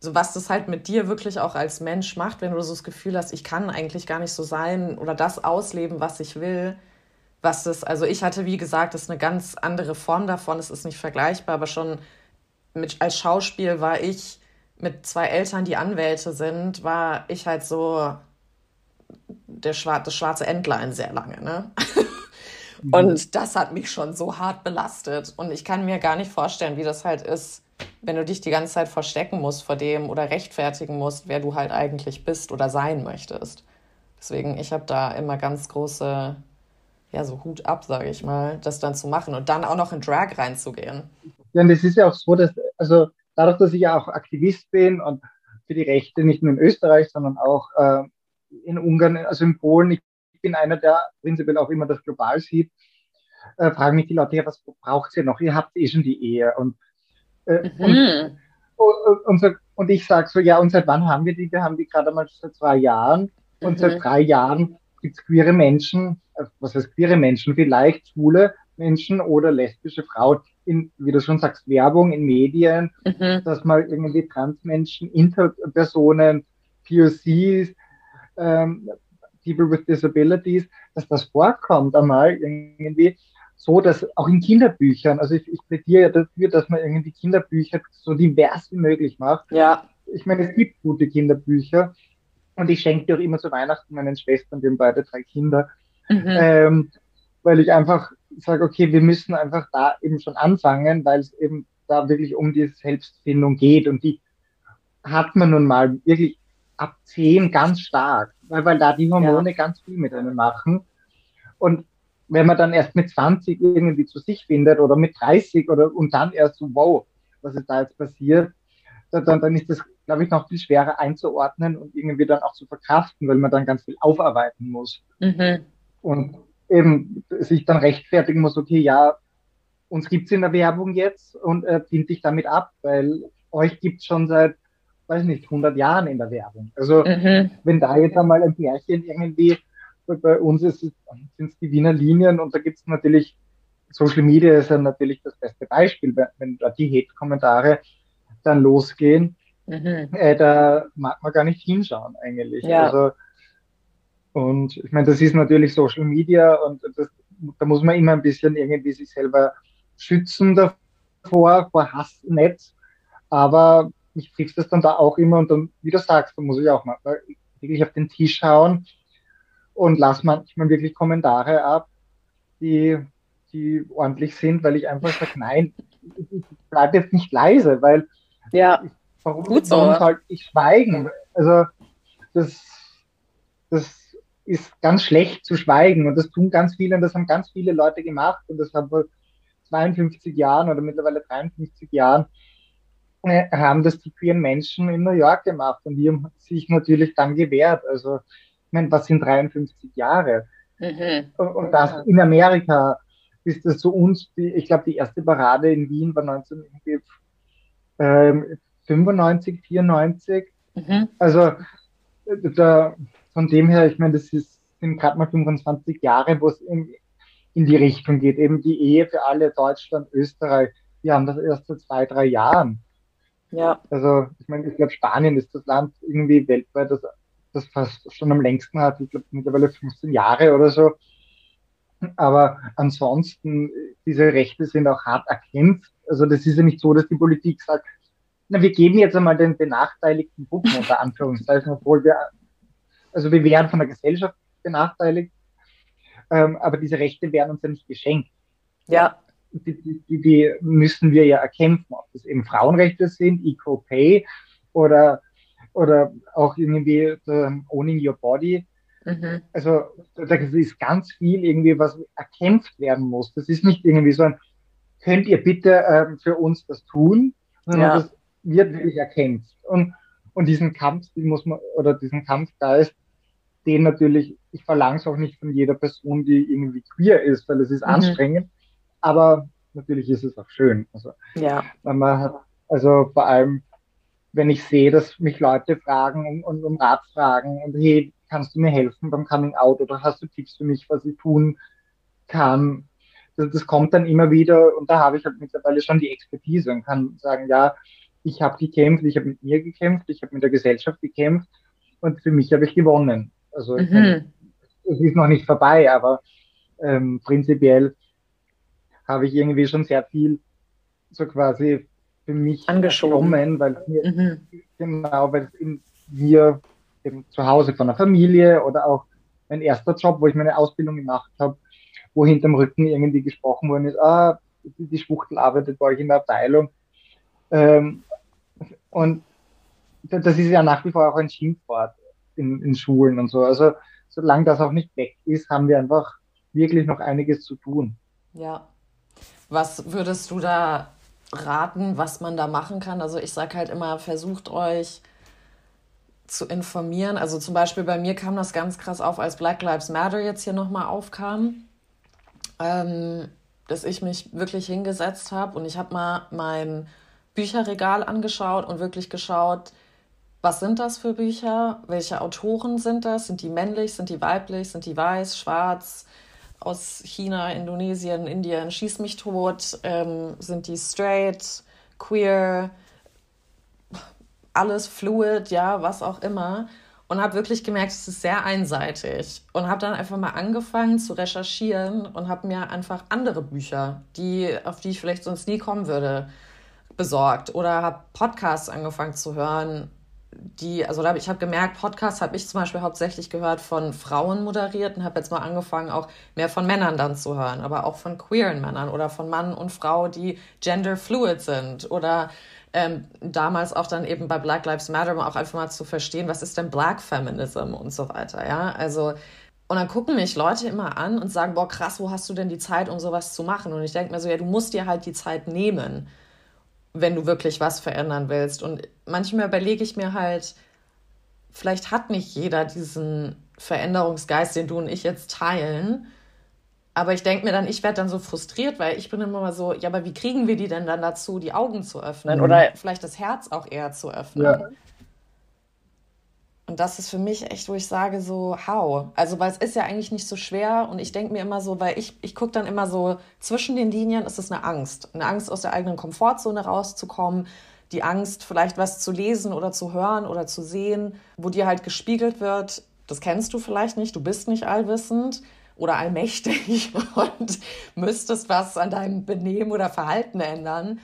so was das halt mit dir wirklich auch als Mensch macht, wenn du so das Gefühl hast, ich kann eigentlich gar nicht so sein oder das ausleben, was ich will. Was das, also ich hatte, wie gesagt, das ist eine ganz andere Form davon, es ist nicht vergleichbar, aber schon mit, als Schauspiel war ich mit zwei Eltern, die Anwälte sind, war ich halt so der Schwar das schwarze Entlein sehr lange, ne? Mhm. Und das hat mich schon so hart belastet. Und ich kann mir gar nicht vorstellen, wie das halt ist, wenn du dich die ganze Zeit verstecken musst vor dem oder rechtfertigen musst, wer du halt eigentlich bist oder sein möchtest. Deswegen, ich habe da immer ganz große, ja, so Hut ab, sage ich mal, das dann zu machen und dann auch noch in Drag reinzugehen. Ja, und es ist ja auch so, dass, also dadurch, dass ich ja auch Aktivist bin und für die Rechte nicht nur in Österreich, sondern auch äh, in Ungarn, also in Polen, ich bin einer, der prinzipiell auch immer das global sieht, äh, fragen mich die Leute, ja, was braucht ihr noch? Ihr habt eh schon die Ehe und äh, mhm. und, und, so, und, ich sage so, ja, und seit wann haben wir die? Wir haben die gerade mal seit zwei Jahren. Und mhm. seit drei Jahren gibt es queere Menschen, äh, was heißt queere Menschen, vielleicht schwule Menschen oder lesbische Frauen in, wie du schon sagst, Werbung in Medien, mhm. dass mal irgendwie Transmenschen, Interpersonen, POCs, ähm, People with Disabilities, dass das vorkommt einmal irgendwie so, dass auch in Kinderbüchern, also ich, ich plädiere ja dafür, dass man irgendwie Kinderbücher so divers wie möglich macht. Ja. Ich meine, es gibt gute Kinderbücher und ich schenke die auch immer zu Weihnachten meinen Schwestern, die haben beide drei Kinder, mhm. ähm, weil ich einfach sage, okay, wir müssen einfach da eben schon anfangen, weil es eben da wirklich um die Selbstfindung geht und die hat man nun mal wirklich ab zehn ganz stark, weil, weil da die Hormone ja. ganz viel mit einem machen. Und wenn man dann erst mit 20 irgendwie zu sich findet oder mit 30 oder und dann erst so, wow, was ist da jetzt passiert, dann, dann ist das, glaube ich, noch viel schwerer einzuordnen und irgendwie dann auch zu verkraften, weil man dann ganz viel aufarbeiten muss. Mhm. Und eben sich dann rechtfertigen muss, okay, ja, uns gibt's in der Werbung jetzt und äh, find dich damit ab, weil euch gibt's schon seit, weiß nicht, 100 Jahren in der Werbung. Also mhm. wenn da jetzt einmal ein Pärchen irgendwie bei uns sind es die Wiener Linien und da gibt es natürlich, Social Media ist ja natürlich das beste Beispiel, wenn, da die Hate-Kommentare dann losgehen, mhm. äh, da mag man gar nicht hinschauen eigentlich. Ja. Also, und ich meine, das ist natürlich Social Media und das, da muss man immer ein bisschen irgendwie sich selber schützen davor, vor Hassnetz. Aber ich trifft das dann da auch immer und dann, wie du sagst, da muss ich auch mal wirklich auf den Tisch schauen und lasse manchmal wirklich Kommentare ab, die, die ordentlich sind, weil ich einfach sage, nein, ich bleibe jetzt nicht leise, weil ja, ich, warum, gut so. warum soll ich schweigen? Also das, das ist ganz schlecht zu schweigen und das tun ganz viele und das haben ganz viele Leute gemacht und das haben vor 52 Jahren oder mittlerweile 53 Jahren äh, haben das die queeren Menschen in New York gemacht und die haben sich natürlich dann gewehrt. Also meine, was sind 53 Jahre? Mhm. Und, und das in Amerika ist das zu uns, die, ich glaube, die erste Parade in Wien war 1995, 94. Ähm, mhm. Also da, von dem her, ich meine, das ist, sind gerade mal 25 Jahre, wo es in, in die Richtung geht. Eben die Ehe für alle Deutschland, Österreich. Wir haben das erst seit zwei, drei Jahren. Ja. Also, ich meine, ich glaube, Spanien ist das Land irgendwie weltweit, das, das fast schon am längsten hat. Ich glaube, mittlerweile 15 Jahre oder so. Aber ansonsten, diese Rechte sind auch hart erkämpft. Also, das ist ja nicht so, dass die Politik sagt, na, wir geben jetzt einmal den benachteiligten Gruppen unter Anführungszeichen, obwohl wir, also wir werden von der Gesellschaft benachteiligt, ähm, aber diese Rechte werden uns ja nicht geschenkt. Ja. Die, die, die müssen wir ja erkämpfen, ob das eben Frauenrechte sind, Equal Pay oder, oder auch irgendwie Owning Your Body. Mhm. Also da ist ganz viel irgendwie, was erkämpft werden muss. Das ist nicht irgendwie so ein, könnt ihr bitte ähm, für uns das tun, sondern ja. das wird wirklich erkämpft. Und, und diesen Kampf, den muss man, oder diesen Kampfgeist, den natürlich, ich verlange es auch nicht von jeder Person, die irgendwie queer ist, weil es ist mhm. anstrengend, aber natürlich ist es auch schön. Also, ja. man hat, also vor allem, wenn ich sehe, dass mich Leute fragen und, und um Rat fragen und hey, kannst du mir helfen beim Coming Out oder hast du Tipps für mich, was ich tun kann? Das, das kommt dann immer wieder und da habe ich halt mittlerweile schon die Expertise und kann sagen, ja, ich habe gekämpft, ich habe mit mir gekämpft, ich habe mit der Gesellschaft gekämpft und für mich habe ich gewonnen. Also mhm. es ist noch nicht vorbei, aber ähm, prinzipiell habe ich irgendwie schon sehr viel so quasi für mich angeschoben, weil mir, mhm. genau, weil es in mir eben zu Hause von der Familie oder auch mein erster Job, wo ich meine Ausbildung gemacht habe, wo hinterm Rücken irgendwie gesprochen worden ist, ah, die Schwuchtel arbeitet bei euch in der Abteilung. Ähm, und das ist ja nach wie vor auch ein Schimpfwort in, in Schulen und so. Also solange das auch nicht weg ist, haben wir einfach wirklich noch einiges zu tun. Ja. Was würdest du da raten, was man da machen kann? Also ich sage halt immer, versucht euch zu informieren. Also zum Beispiel bei mir kam das ganz krass auf, als Black Lives Matter jetzt hier nochmal aufkam, ähm, dass ich mich wirklich hingesetzt habe und ich habe mal mein Bücherregal angeschaut und wirklich geschaut, was sind das für Bücher? Welche Autoren sind das? Sind die männlich? Sind die weiblich? Sind die weiß, schwarz? Aus China, Indonesien, Indien, schieß mich tot? Ähm, sind die straight, queer, alles fluid, ja, was auch immer? Und habe wirklich gemerkt, es ist sehr einseitig. Und habe dann einfach mal angefangen zu recherchieren und habe mir einfach andere Bücher, die, auf die ich vielleicht sonst nie kommen würde, besorgt oder habe Podcasts angefangen zu hören, die, also ich habe gemerkt, Podcasts habe ich zum Beispiel hauptsächlich gehört von Frauen moderiert und habe jetzt mal angefangen, auch mehr von Männern dann zu hören, aber auch von queeren Männern oder von Mann und Frau, die gender fluid sind oder ähm, damals auch dann eben bei Black Lives Matter um auch einfach mal zu verstehen, was ist denn Black Feminism und so weiter, ja, also und dann gucken mich Leute immer an und sagen, boah, krass, wo hast du denn die Zeit, um sowas zu machen? Und ich denke mir so, ja, du musst dir halt die Zeit nehmen wenn du wirklich was verändern willst. Und manchmal überlege ich mir halt, vielleicht hat nicht jeder diesen Veränderungsgeist, den du und ich jetzt teilen. Aber ich denke mir dann, ich werde dann so frustriert, weil ich bin immer mal so, ja, aber wie kriegen wir die denn dann dazu, die Augen zu öffnen mhm. oder vielleicht das Herz auch eher zu öffnen? Ja. Und das ist für mich echt, wo ich sage, so, how? Also, weil es ist ja eigentlich nicht so schwer und ich denke mir immer so, weil ich, ich gucke dann immer so, zwischen den Linien ist es eine Angst. Eine Angst, aus der eigenen Komfortzone rauszukommen, die Angst, vielleicht was zu lesen oder zu hören oder zu sehen, wo dir halt gespiegelt wird, das kennst du vielleicht nicht, du bist nicht allwissend oder allmächtig und müsstest was an deinem Benehmen oder Verhalten ändern.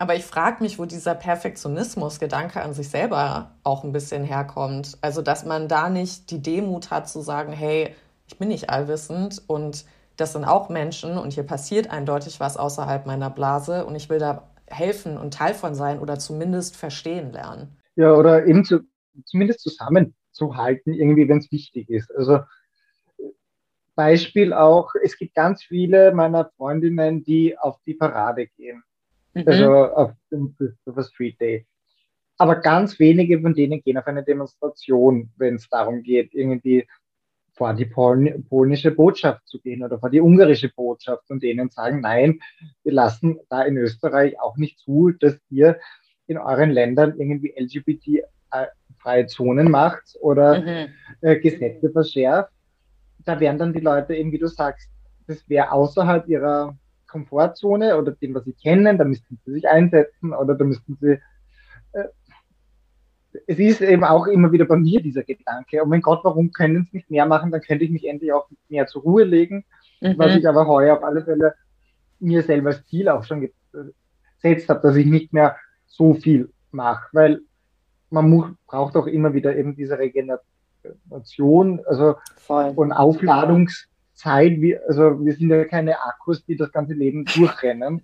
Aber ich frage mich, wo dieser Perfektionismus-Gedanke an sich selber auch ein bisschen herkommt. Also, dass man da nicht die Demut hat zu sagen, hey, ich bin nicht allwissend und das sind auch Menschen und hier passiert eindeutig was außerhalb meiner Blase und ich will da helfen und Teil von sein oder zumindest verstehen lernen. Ja, oder eben zu, zumindest zusammenzuhalten, irgendwie, wenn es wichtig ist. Also Beispiel auch, es gibt ganz viele meiner Freundinnen, die auf die Parade gehen mhm. also auf dem Christopher Street Day. Aber ganz wenige von denen gehen auf eine Demonstration, wenn es darum geht, irgendwie vor die Pol polnische Botschaft zu gehen oder vor die ungarische Botschaft und denen sagen, nein, wir lassen da in Österreich auch nicht zu, dass ihr in euren Ländern irgendwie LGBT-freie Zonen macht oder mhm. äh, Gesetze verschärft. Da wären dann die Leute eben, wie du sagst, das wäre außerhalb ihrer Komfortzone oder dem, was sie kennen, da müssten sie sich einsetzen oder da müssten sie äh, es ist eben auch immer wieder bei mir dieser Gedanke, oh mein Gott, warum können sie nicht mehr machen, dann könnte ich mich endlich auch mehr zur Ruhe legen, mhm. was ich aber heuer auf alle Fälle mir selber als Ziel auch schon gesetzt habe, dass ich nicht mehr so viel mache, weil man muss, braucht auch immer wieder eben diese Regeneration also Voll. und Aufladungszeit. Wie, also wir sind ja keine Akkus, die das ganze Leben durchrennen.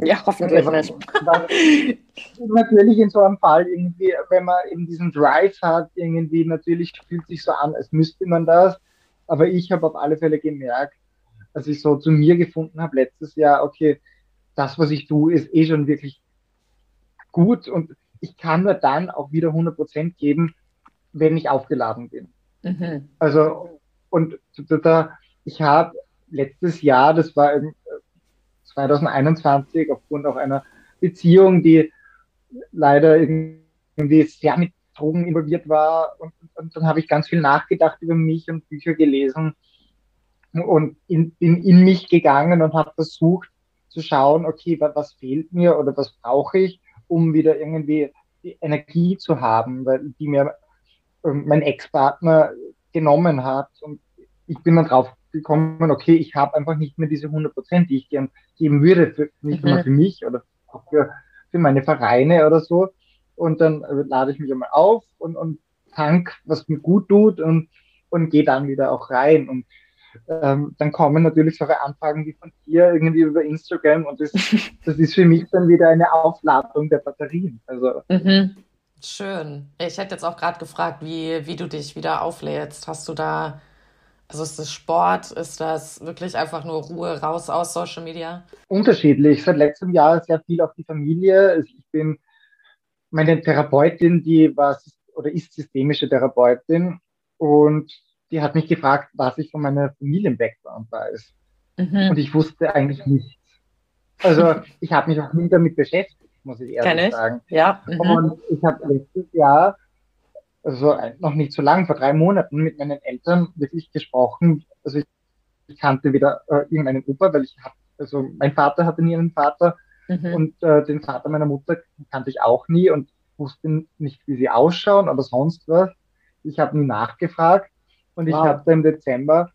Ja, hoffentlich nicht. natürlich in so einem Fall irgendwie, wenn man eben diesen Drive hat, irgendwie natürlich fühlt sich so an, als müsste man das. Aber ich habe auf alle Fälle gemerkt, als ich so zu mir gefunden habe letztes Jahr, okay, das, was ich tue, ist eh schon wirklich gut und ich kann nur dann auch wieder 100% geben, wenn ich aufgeladen bin. Mhm. Also, und da, ich habe letztes Jahr, das war im 2021 aufgrund auch einer Beziehung, die leider irgendwie sehr mit Drogen involviert war. Und, und dann habe ich ganz viel nachgedacht über mich und Bücher gelesen und in, in, in mich gegangen und habe versucht zu schauen, okay, was fehlt mir oder was brauche ich, um wieder irgendwie die Energie zu haben, weil die mir ähm, mein Ex-Partner genommen hat. Und ich bin dann drauf gekommen, okay, ich habe einfach nicht mehr diese 100 Prozent, die ich gern geben würde, für, nicht mhm. nur für mich oder auch für, für meine Vereine oder so. Und dann lade ich mich einmal auf und, und tank, was mir gut tut und, und gehe dann wieder auch rein. Und ähm, dann kommen natürlich solche Anfragen wie von dir irgendwie über Instagram und das, das ist für mich dann wieder eine Aufladung der Batterien. Also mhm. Schön. Ich hätte jetzt auch gerade gefragt, wie, wie du dich wieder auflädst. Hast du da also ist das Sport? Ist das wirklich einfach nur Ruhe raus aus Social Media? Unterschiedlich. Seit letztem Jahr sehr viel auf die Familie. Also ich bin meine Therapeutin, die war oder ist systemische Therapeutin und die hat mich gefragt, was ich von meiner Familien-Background weiß. Mhm. Und ich wusste eigentlich nichts. Also ich habe mich auch nie damit beschäftigt, muss ich ehrlich Kenn ich? sagen. Ja. Mhm. Und ich habe letztes Jahr also noch nicht so lang, vor drei Monaten mit meinen Eltern wirklich gesprochen. Also ich, ich kannte wieder äh, irgendeinen Opa, weil ich habe, also mein Vater hatte nie einen Vater mhm. und äh, den Vater meiner Mutter kannte ich auch nie und wusste nicht, wie sie ausschauen oder sonst was. Ich habe nie nachgefragt und wow. ich habe im Dezember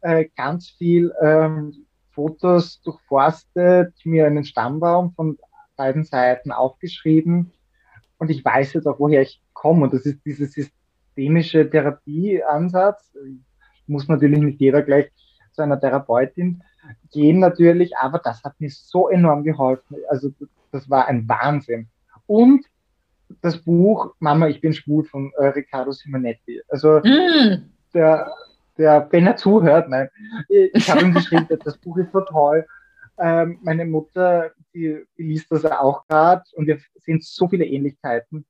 äh, ganz viel ähm, Fotos durchforstet, mir einen Stammbaum von beiden Seiten aufgeschrieben und ich weiß jetzt auch, woher ich komme. Und das ist dieser systemische Therapieansatz. Muss natürlich nicht jeder gleich zu einer Therapeutin gehen, natürlich, aber das hat mir so enorm geholfen. Also, das war ein Wahnsinn. Und das Buch Mama, ich bin schwul von äh, Riccardo Simonetti. Also, mm. der, der, wenn er zuhört, nein, ich habe ihm geschrieben, das Buch ist so toll. Ähm, meine Mutter, die, die liest das auch gerade und wir sehen so viele Ähnlichkeiten.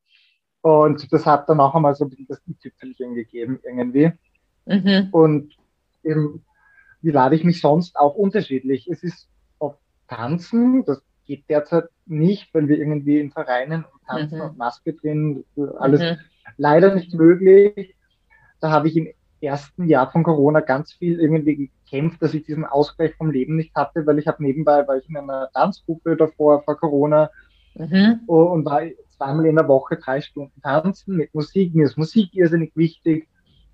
Und das hat dann auch einmal so ein bisschen das Tüpfelchen gegeben irgendwie. Mhm. Und eben, wie lade ich mich sonst auch unterschiedlich? Es ist auf Tanzen, das geht derzeit nicht, weil wir irgendwie in Vereinen und Tanzen mhm. und Maske drin, alles mhm. leider nicht möglich. Da habe ich im ersten Jahr von Corona ganz viel irgendwie gekämpft, dass ich diesen Ausgleich vom Leben nicht hatte, weil ich habe nebenbei, war ich in einer Tanzgruppe davor, vor Corona, mhm. und war zweimal in der Woche drei Stunden tanzen mit Musik. Mir ist Musik irrsinnig wichtig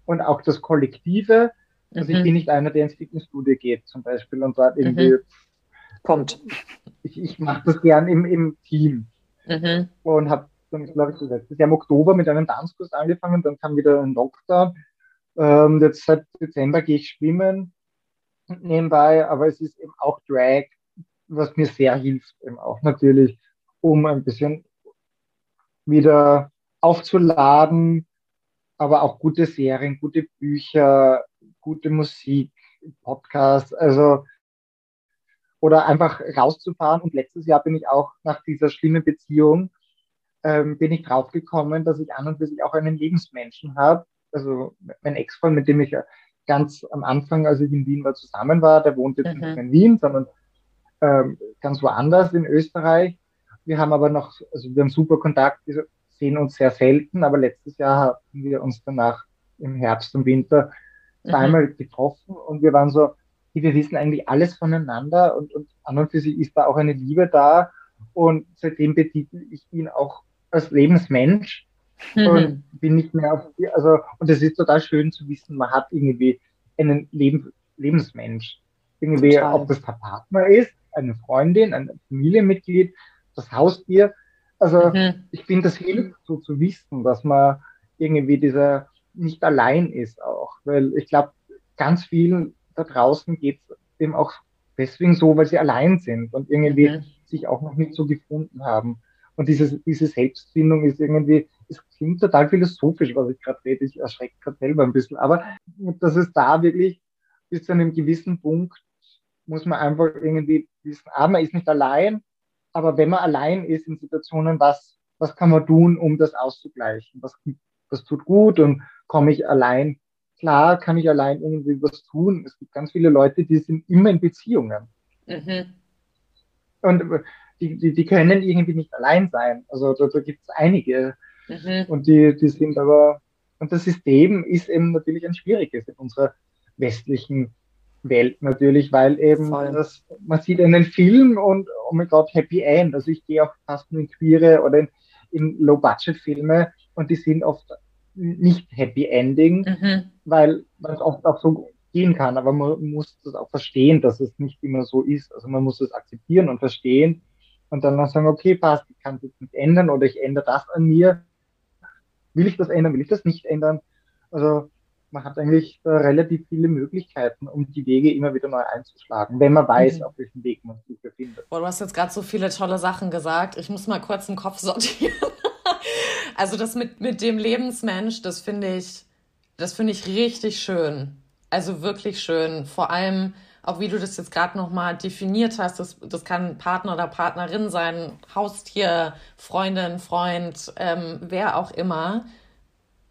und auch das Kollektive. Also mhm. ich bin nicht einer, der ins Fitnessstudio geht zum Beispiel und dort irgendwie mhm. kommt. Ich, ich mache das gern im, im Team mhm. und habe dann, glaube ich, letztes Jahr im Oktober mit einem Tanzkurs angefangen, dann kam wieder ein Lockdown ähm, jetzt seit Dezember gehe ich schwimmen nebenbei, aber es ist eben auch Drag, was mir sehr hilft, eben auch natürlich, um ein bisschen wieder aufzuladen, aber auch gute Serien, gute Bücher, gute Musik, Podcasts, also oder einfach rauszufahren. Und letztes Jahr bin ich auch nach dieser schlimmen Beziehung, ähm, bin ich draufgekommen, dass ich an und für sich auch einen Lebensmenschen habe, also mein Ex-Freund, mit dem ich ganz am Anfang, als ich in Wien war, zusammen war. Der wohnt jetzt mhm. nicht in Wien, sondern ähm, ganz woanders in Österreich. Wir haben aber noch, also wir haben super Kontakt, wir sehen uns sehr selten, aber letztes Jahr haben wir uns danach im Herbst und Winter zweimal mhm. getroffen und wir waren so, wir wissen eigentlich alles voneinander und, und an und für sich ist da auch eine Liebe da und seitdem betitel ich ihn auch als Lebensmensch mhm. und bin nicht mehr auf, also, und es ist total schön zu wissen, man hat irgendwie einen Leben, Lebensmensch. Irgendwie, total. ob das der Partner ist, eine Freundin, ein Familienmitglied, das Haustier. Also, mhm. ich finde, das hilft so zu wissen, dass man irgendwie dieser nicht allein ist auch, weil ich glaube, ganz vielen da draußen geht es eben auch deswegen so, weil sie allein sind und irgendwie mhm. sich auch noch nicht so gefunden haben. Und diese, diese Selbstfindung ist irgendwie, es klingt total philosophisch, was ich gerade rede, ich erschrecke gerade selber ein bisschen, aber dass es da wirklich bis zu einem gewissen Punkt muss man einfach irgendwie wissen, ah, man ist nicht allein, aber wenn man allein ist in Situationen, was, was kann man tun, um das auszugleichen? Was, was tut gut und komme ich allein? Klar kann ich allein irgendwie was tun. Es gibt ganz viele Leute, die sind immer in Beziehungen. Mhm. Und die, die, die können irgendwie nicht allein sein. Also da, da gibt es einige. Mhm. Und die, die sind aber, und das System ist eben natürlich ein schwieriges in unserer westlichen Welt natürlich, weil eben das, man sieht einen Film und oh mein Gott, Happy End. Also ich gehe auch fast nur in queere oder in, in Low-Budget-Filme und die sind oft nicht Happy Ending, mhm. weil es oft auch so gehen kann, aber man muss das auch verstehen, dass es nicht immer so ist. Also man muss es akzeptieren und verstehen und dann noch sagen, okay, passt, ich kann es jetzt nicht ändern oder ich ändere das an mir. Will ich das ändern, will ich das nicht ändern? Also man hat eigentlich äh, relativ viele Möglichkeiten, um die Wege immer wieder neu einzuschlagen, wenn man weiß, mhm. auf welchem Weg man sich befindet. Boah, du hast jetzt gerade so viele tolle Sachen gesagt. Ich muss mal kurz den Kopf sortieren. also das mit, mit dem Lebensmensch, das finde ich, das finde ich richtig schön. Also wirklich schön. Vor allem, auch wie du das jetzt gerade nochmal definiert hast, das, das kann Partner oder Partnerin sein, Haustier, Freundin, Freund, ähm, wer auch immer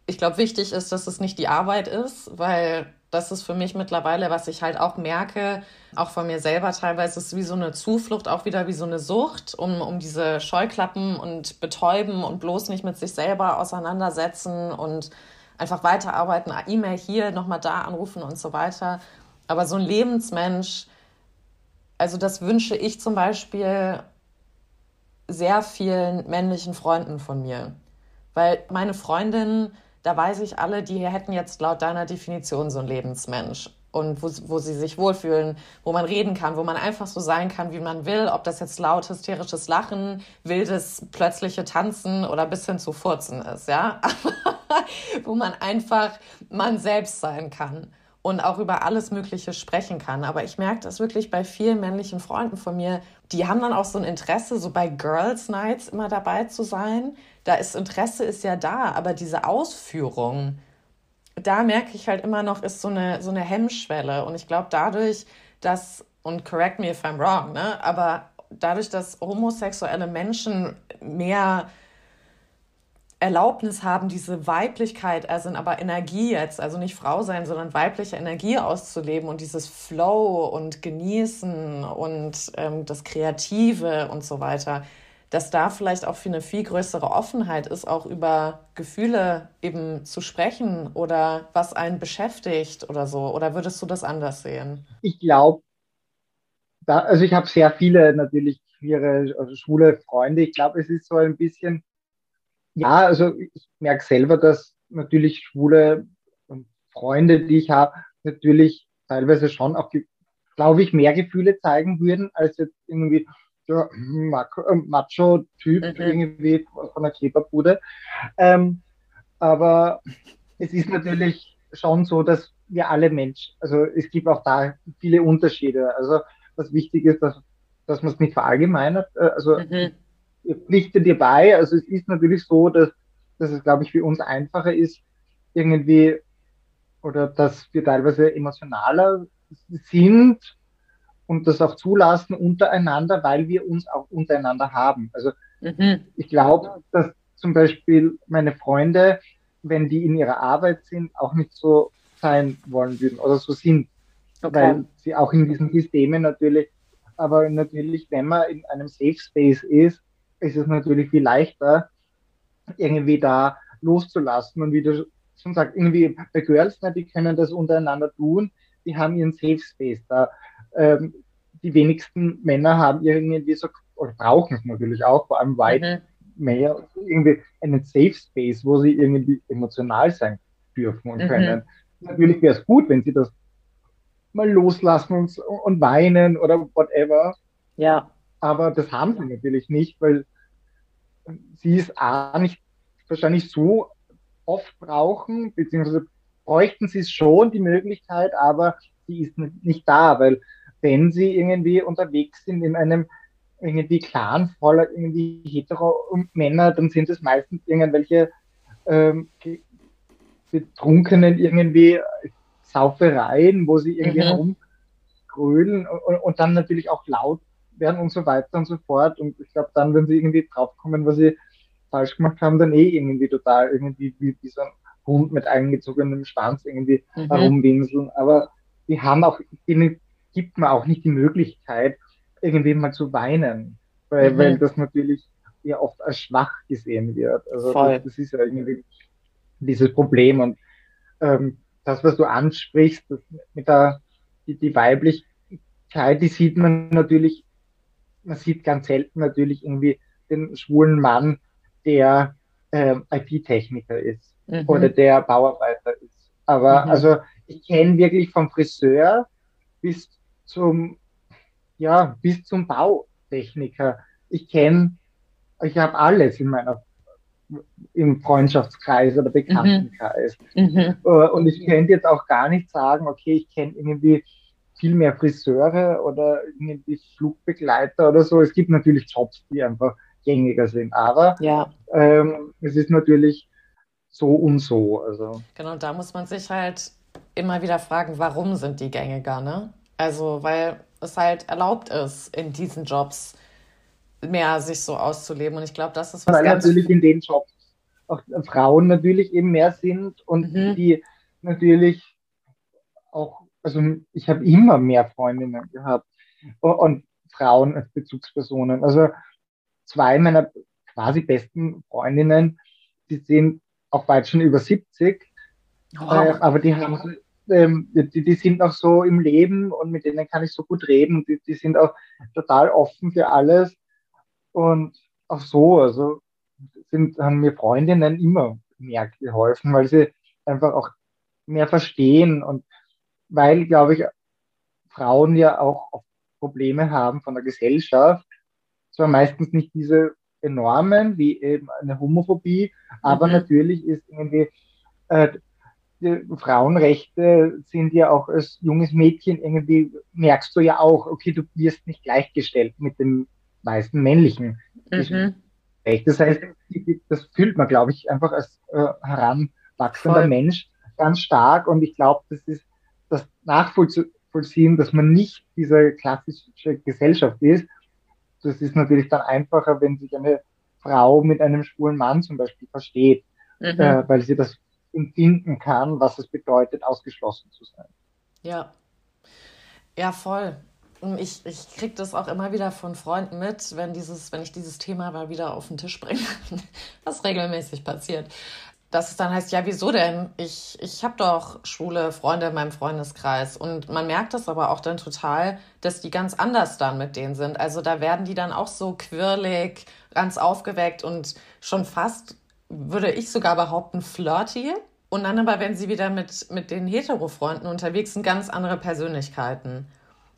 ich glaube, wichtig ist, dass es nicht die Arbeit ist, weil das ist für mich mittlerweile, was ich halt auch merke, auch von mir selber teilweise, ist wie so eine Zuflucht, auch wieder wie so eine Sucht, um, um diese Scheuklappen und betäuben und bloß nicht mit sich selber auseinandersetzen und einfach weiterarbeiten, E-Mail hier, nochmal da anrufen und so weiter. Aber so ein Lebensmensch, also das wünsche ich zum Beispiel sehr vielen männlichen Freunden von mir. Weil meine Freundin, da weiß ich alle, die hätten jetzt laut deiner Definition so ein Lebensmensch und wo, wo sie sich wohlfühlen, wo man reden kann, wo man einfach so sein kann, wie man will, ob das jetzt laut hysterisches Lachen, wildes plötzliche Tanzen oder bis hin zu Furzen ist, ja, wo man einfach man selbst sein kann und auch über alles Mögliche sprechen kann. Aber ich merke das wirklich bei vielen männlichen Freunden von mir, die haben dann auch so ein Interesse, so bei Girls Nights immer dabei zu sein. Da ist Interesse ist ja da, aber diese Ausführung, da merke ich halt immer noch, ist so eine, so eine Hemmschwelle. Und ich glaube, dadurch, dass, und correct me if I'm wrong, ne, aber dadurch, dass homosexuelle Menschen mehr Erlaubnis haben, diese Weiblichkeit, also aber Energie jetzt, also nicht Frau sein, sondern weibliche Energie auszuleben und dieses Flow und Genießen und ähm, das Kreative und so weiter, dass da vielleicht auch für eine viel größere Offenheit ist, auch über Gefühle eben zu sprechen oder was einen beschäftigt oder so. Oder würdest du das anders sehen? Ich glaube, also ich habe sehr viele natürlich queere, also schwule Freunde. Ich glaube, es ist so ein bisschen ja, also ich merke selber, dass natürlich schwule Freunde, die ich habe, natürlich teilweise schon auch, glaube ich, mehr Gefühle zeigen würden, als jetzt irgendwie der äh, Macho-Typ mhm. irgendwie von der Kleberbude. Ähm, aber es ist natürlich schon so, dass wir alle Menschen, also es gibt auch da viele Unterschiede. Also was wichtig ist, dass, dass man es nicht verallgemeinert. Äh, also mhm pflichte dir bei. Also es ist natürlich so, dass, dass es, glaube ich, für uns einfacher ist, irgendwie, oder dass wir teilweise emotionaler sind und das auch zulassen untereinander, weil wir uns auch untereinander haben. Also mhm. ich glaube, dass zum Beispiel meine Freunde, wenn die in ihrer Arbeit sind, auch nicht so sein wollen würden oder so sind. Okay. Weil sie auch in diesen Systemen natürlich, aber natürlich, wenn man in einem Safe Space ist, ist es natürlich viel leichter, irgendwie da loszulassen und wie du schon sagst, irgendwie bei Girls, die können das untereinander tun, die haben ihren Safe Space da. Ähm, die wenigsten Männer haben irgendwie so, oder brauchen es natürlich auch, vor allem White mhm. Männer, irgendwie einen Safe Space, wo sie irgendwie emotional sein dürfen und mhm. können. Natürlich wäre es gut, wenn sie das mal loslassen und, und weinen oder whatever. Ja. Aber das haben sie natürlich nicht, weil sie es A nicht wahrscheinlich so oft brauchen, beziehungsweise bräuchten sie es schon, die Möglichkeit, aber sie ist nicht da, weil wenn sie irgendwie unterwegs sind in einem irgendwie Clan voller irgendwie hetero Männer, dann sind es meistens irgendwelche ähm, betrunkenen irgendwie Saufereien, wo sie irgendwie mhm. herumgrölen und, und, dann natürlich auch laut werden und so weiter und so fort. Und ich glaube, dann, wenn sie irgendwie draufkommen, was sie falsch gemacht haben, dann eh irgendwie total irgendwie wie, wie so ein Hund mit eingezogenem Schwanz irgendwie mhm. herumwinseln. Aber die haben auch, denen gibt man auch nicht die Möglichkeit, irgendwie mal zu weinen, weil, mhm. weil das natürlich ja oft als schwach gesehen wird. Also das, das, ist ja irgendwie dieses Problem und ähm, das, was du ansprichst, mit der die, die Weiblichkeit, die sieht man natürlich, man sieht ganz selten natürlich irgendwie den schwulen Mann, der äh, IT-Techniker ist mhm. oder der Bauarbeiter ist. Aber mhm. also ich kenne wirklich vom Friseur bis zum ja bis zum Bautechniker. Ich kenne, ich habe alles in meiner im Freundschaftskreis oder Bekanntenkreis. Mhm. mhm. Äh, und ich könnte jetzt auch gar nicht sagen, okay, ich kenne irgendwie viel mehr Friseure oder irgendwie Flugbegleiter oder so. Es gibt natürlich Jobs, die einfach gängiger sind. Aber ja. ähm, es ist natürlich so und so. Also. Genau, da muss man sich halt immer wieder fragen, warum sind die gängiger, ne? Also, weil es halt erlaubt ist, in diesen Jobs mehr sich so auszuleben. Und ich glaube, das ist was Weil ganz natürlich in den Jobs auch Frauen natürlich eben mehr sind und mhm. die natürlich auch, also ich habe immer mehr Freundinnen gehabt und Frauen als Bezugspersonen. Also zwei meiner quasi besten Freundinnen, die sind auch weit schon über 70, oh. äh, aber die haben ähm, die, die sind auch so im Leben und mit denen kann ich so gut reden. Die, die sind auch total offen für alles und auch so. Also sind, haben mir Freundinnen immer mehr geholfen, weil sie einfach auch mehr verstehen und weil, glaube ich, Frauen ja auch Probleme haben von der Gesellschaft zwar meistens nicht diese enormen, wie eben eine Homophobie, aber mhm. natürlich ist irgendwie, äh, Frauenrechte sind ja auch als junges Mädchen irgendwie, merkst du ja auch, okay, du wirst nicht gleichgestellt mit den meisten männlichen mhm. Das heißt, das fühlt man, glaube ich, einfach als äh, heranwachsender Voll. Mensch ganz stark und ich glaube, das ist das Nachvollziehen, dass man nicht diese klassische Gesellschaft ist, das ist natürlich dann einfacher, wenn sich eine Frau mit einem schwulen Mann zum Beispiel versteht, mhm. äh, weil sie das empfinden kann, was es bedeutet, ausgeschlossen zu sein. Ja. Ja, voll. Ich, ich kriege das auch immer wieder von Freunden mit, wenn, dieses, wenn ich dieses Thema mal wieder auf den Tisch bringe, was regelmäßig passiert dass es dann heißt, ja, wieso denn? Ich, ich habe doch schwule Freunde in meinem Freundeskreis. Und man merkt das aber auch dann total, dass die ganz anders dann mit denen sind. Also da werden die dann auch so quirlig, ganz aufgeweckt und schon fast, würde ich sogar behaupten, flirty. Und dann aber, wenn sie wieder mit, mit den Hetero-Freunden unterwegs sind, ganz andere Persönlichkeiten.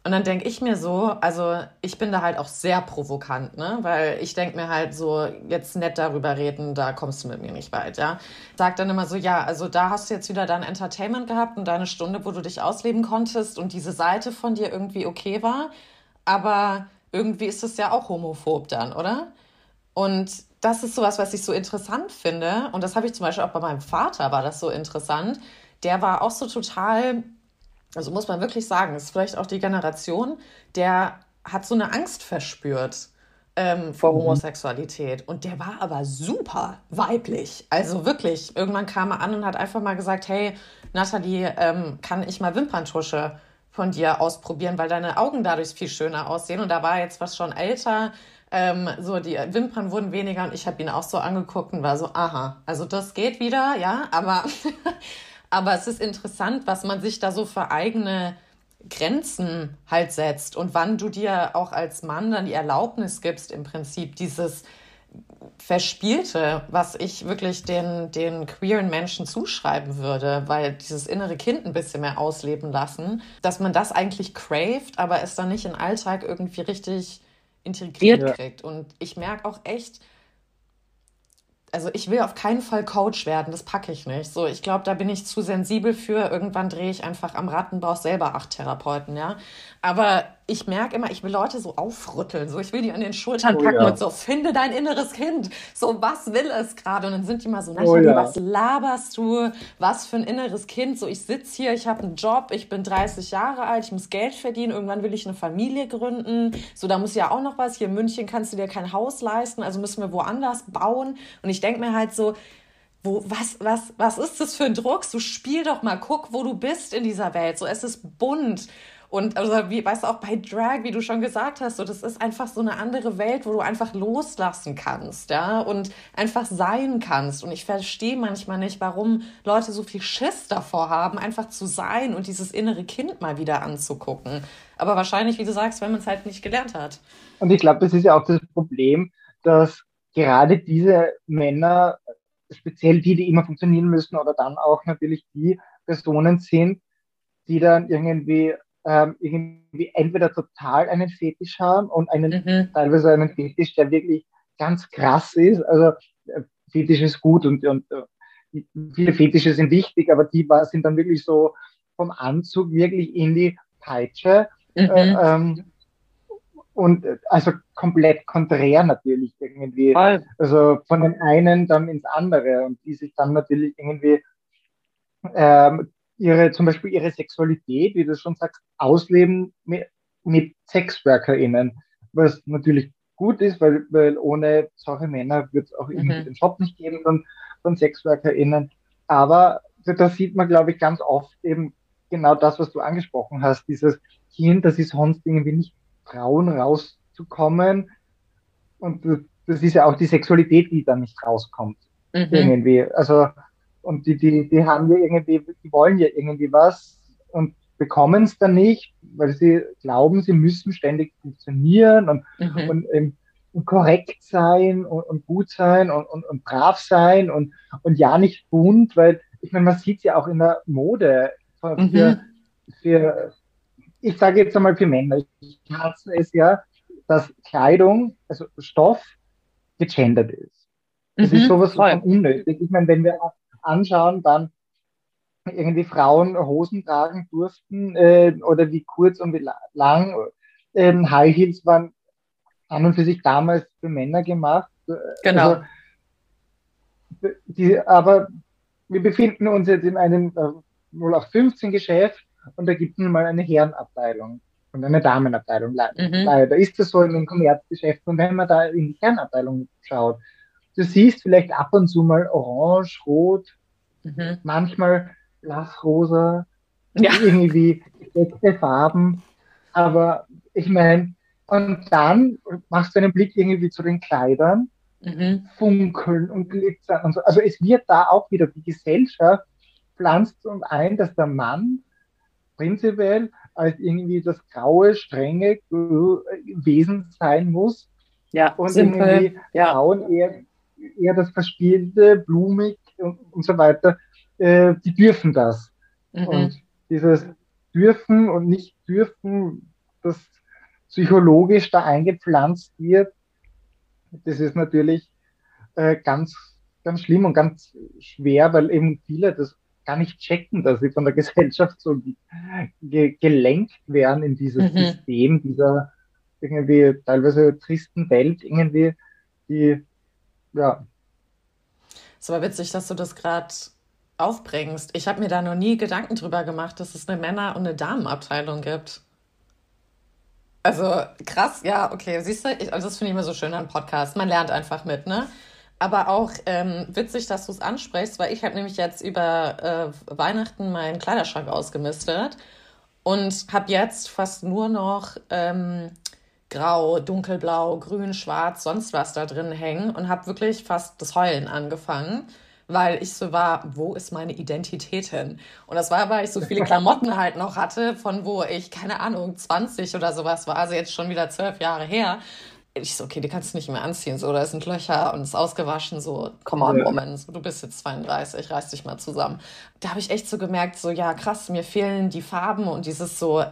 Und dann denke ich mir so, also ich bin da halt auch sehr provokant, ne? Weil ich denke mir halt so, jetzt nett darüber reden, da kommst du mit mir nicht weit, ja. Sag dann immer so, ja, also da hast du jetzt wieder dein Entertainment gehabt und deine Stunde, wo du dich ausleben konntest und diese Seite von dir irgendwie okay war. Aber irgendwie ist es ja auch homophob dann, oder? Und das ist sowas, was ich so interessant finde. Und das habe ich zum Beispiel auch bei meinem Vater, war das so interessant. Der war auch so total also muss man wirklich sagen, ist vielleicht auch die Generation, der hat so eine Angst verspürt. ähm, vor mhm. Homosexualität. Und der war aber super weiblich. Also wirklich, irgendwann kam er an und hat einfach mal gesagt, hey, Nathalie, ähm, kann ich mal Wimperntusche von dir ausprobieren, weil deine Augen dadurch viel schöner aussehen. Und da war jetzt was schon älter. Ähm, so, die Wimpern wurden weniger und ich habe ihn auch so angeguckt und war so, aha, also das geht wieder, ja, aber, aber es ist interessant, was man sich da so für eigene Grenzen halt setzt und wann du dir auch als Mann dann die Erlaubnis gibst, im Prinzip dieses Verspielte, was ich wirklich den, den queeren Menschen zuschreiben würde, weil dieses innere Kind ein bisschen mehr ausleben lassen, dass man das eigentlich craved, aber es dann nicht den Alltag irgendwie richtig integriert ja. kriegt. Und ich merke auch echt, also ich will auf keinen Fall Coach werden, das packe ich nicht. So, ich glaube, da bin ich zu sensibel für. Irgendwann drehe ich einfach am Rattenbauch selber acht Therapeuten, ja. Aber ich merke immer, ich will Leute so aufrütteln, so ich will die an den Schultern oh, packen ja. und so, finde dein inneres Kind, so was will es gerade? Und dann sind die mal so, oh, ja. was laberst du, was für ein inneres Kind? So ich sitze hier, ich habe einen Job, ich bin 30 Jahre alt, ich muss Geld verdienen, irgendwann will ich eine Familie gründen, so da muss ja auch noch was, hier in München kannst du dir kein Haus leisten, also müssen wir woanders bauen. Und ich denke mir halt so, wo, was, was, was ist das für ein Druck? So spiel doch mal, guck, wo du bist in dieser Welt. So, es ist bunt. Und also, wie, weißt du, auch bei Drag, wie du schon gesagt hast, so, das ist einfach so eine andere Welt, wo du einfach loslassen kannst, ja, und einfach sein kannst. Und ich verstehe manchmal nicht, warum Leute so viel Schiss davor haben, einfach zu sein und dieses innere Kind mal wieder anzugucken. Aber wahrscheinlich, wie du sagst, wenn man es halt nicht gelernt hat. Und ich glaube, das ist ja auch das Problem, dass gerade diese Männer, speziell die, die immer funktionieren müssen, oder dann auch natürlich die Personen sind, die dann irgendwie ähm, irgendwie entweder total einen Fetisch haben und einen mhm. teilweise einen Fetisch, der wirklich ganz krass ist. Also äh, Fetisch ist gut und, und äh, viele Fetische sind wichtig, aber die war, sind dann wirklich so vom Anzug wirklich in die Peitsche. Mhm. Äh, ähm, und äh, also komplett konträr natürlich irgendwie. Voll. Also von dem einen dann ins andere und die sich dann natürlich irgendwie ähm, ihre, zum Beispiel ihre Sexualität, wie du schon sagst, ausleben mit, mit SexworkerInnen, was natürlich gut ist, weil, weil ohne solche Männer wird es auch mhm. den Job nicht geben von, von SexworkerInnen. Aber da sieht man, glaube ich, ganz oft eben genau das, was du angesprochen hast, dieses Kind, das ist sonst irgendwie nicht trauen, rauszukommen. Und das ist ja auch die Sexualität, die da nicht rauskommt. Mhm. Irgendwie. Also und die, die, die haben ja irgendwie, die wollen ja irgendwie was und bekommen es dann nicht, weil sie glauben, sie müssen ständig funktionieren und, mhm. und, ähm, und, korrekt sein und, und gut sein und, und, und, brav sein und, und ja nicht bunt, weil ich meine, man sieht es ja auch in der Mode für, mhm. für ich sage jetzt einmal für Männer, ich hasse es ja, dass Kleidung, also Stoff, gegendert ist. Das mhm, ist sowas von unnötig. Ich meine, wenn wir anschauen, dann irgendwie Frauen Hosen tragen durften äh, oder wie kurz und wie lang. Ähm, High Heels waren an und für sich damals für Männer gemacht. Genau. Also, die, aber wir befinden uns jetzt in einem äh, 0815 Geschäft und da gibt es mal eine Herrenabteilung und eine Damenabteilung. Mhm. Leider ist das so in den Kommerzgeschäften. Und wenn man da in die Herrenabteilung schaut, du siehst vielleicht ab und zu mal orange, rot, mhm. manchmal blassrosa, ja. irgendwie gedeckte Farben. Aber ich meine, und dann machst du einen Blick irgendwie zu den Kleidern, mhm. funkeln und glitzern und so. Also es wird da auch wieder die Gesellschaft pflanzt uns ein, dass der Mann prinzipiell als irgendwie das graue, strenge Wesen sein muss. Ja, und simpel. irgendwie ja. Frauen eher eher das Verspielte, blumig und, und so weiter, äh, die dürfen das. Mhm. Und dieses dürfen und nicht dürfen, das psychologisch da eingepflanzt wird, das ist natürlich äh, ganz, ganz schlimm und ganz schwer, weil eben viele das gar nicht checken, dass sie von der Gesellschaft so ge gelenkt werden in dieses mhm. System dieser irgendwie teilweise tristen Welt, irgendwie, die ja. Es war witzig, dass du das gerade aufbringst. Ich habe mir da noch nie Gedanken drüber gemacht, dass es eine Männer- und eine Damenabteilung gibt. Also krass, ja, okay. Siehst du, ich, also das finde ich immer so schön an Podcasts. Man lernt einfach mit, ne? Aber auch ähm, witzig, dass du es ansprichst, weil ich habe nämlich jetzt über äh, Weihnachten meinen Kleiderschrank ausgemistet und habe jetzt fast nur noch ähm, grau, dunkelblau, grün, schwarz, sonst was da drin hängen und habe wirklich fast das Heulen angefangen, weil ich so war, wo ist meine Identität hin? Und das war, weil ich so viele Klamotten halt noch hatte, von wo ich, keine Ahnung, 20 oder sowas war, also jetzt schon wieder zwölf Jahre her. Ich so, okay, die kannst du nicht mehr anziehen, so, da sind Löcher und es ist ausgewaschen, so, come on, woman, so, du bist jetzt 32, reiß dich mal zusammen. Da habe ich echt so gemerkt, so, ja, krass, mir fehlen die Farben und dieses so,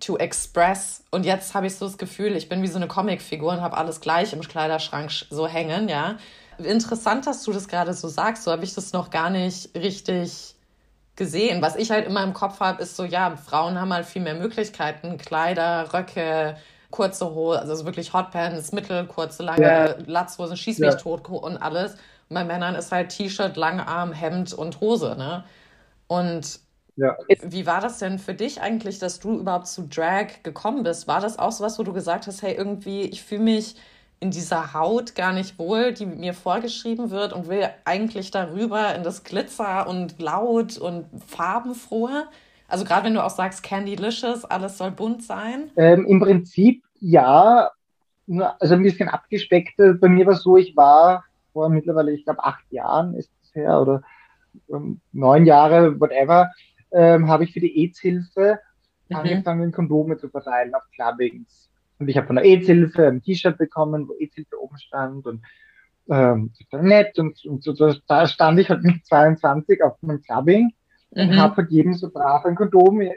to express. Und jetzt habe ich so das Gefühl, ich bin wie so eine Comicfigur und habe alles gleich im Kleiderschrank so hängen, ja. Interessant, dass du das gerade so sagst. So habe ich das noch gar nicht richtig gesehen. Was ich halt immer im Kopf habe, ist so, ja, Frauen haben halt viel mehr Möglichkeiten. Kleider, Röcke, kurze Hosen, also wirklich Hotpants, mittel, kurze, lange ja. Latzhosen, schieß mich ja. tot und alles. Und bei Männern ist halt T-Shirt, Langarm, Hemd und Hose, ne? Und ja. Wie war das denn für dich eigentlich, dass du überhaupt zu Drag gekommen bist? War das auch so was, wo du gesagt hast, hey, irgendwie, ich fühle mich in dieser Haut gar nicht wohl, die mir vorgeschrieben wird und will eigentlich darüber in das Glitzer und laut und farbenfrohe? Also gerade wenn du auch sagst Candylicious, alles soll bunt sein? Ähm, Im Prinzip ja, also ein bisschen abgespeckt. Bei mir war es so, ich war vor mittlerweile, ich glaube, acht Jahren ist es her oder ähm, neun Jahre, whatever, ähm, habe ich für die AIDS-Hilfe mhm. angefangen, Kondome zu verteilen auf Clubbings. Und ich habe von der AIDS-Hilfe ein T-Shirt bekommen, wo AIDS-Hilfe oben stand und ähm, nett und, und so, da stand ich halt mit 22 auf meinem Clubbing mhm. und habe jedem so brav ein Kondom in,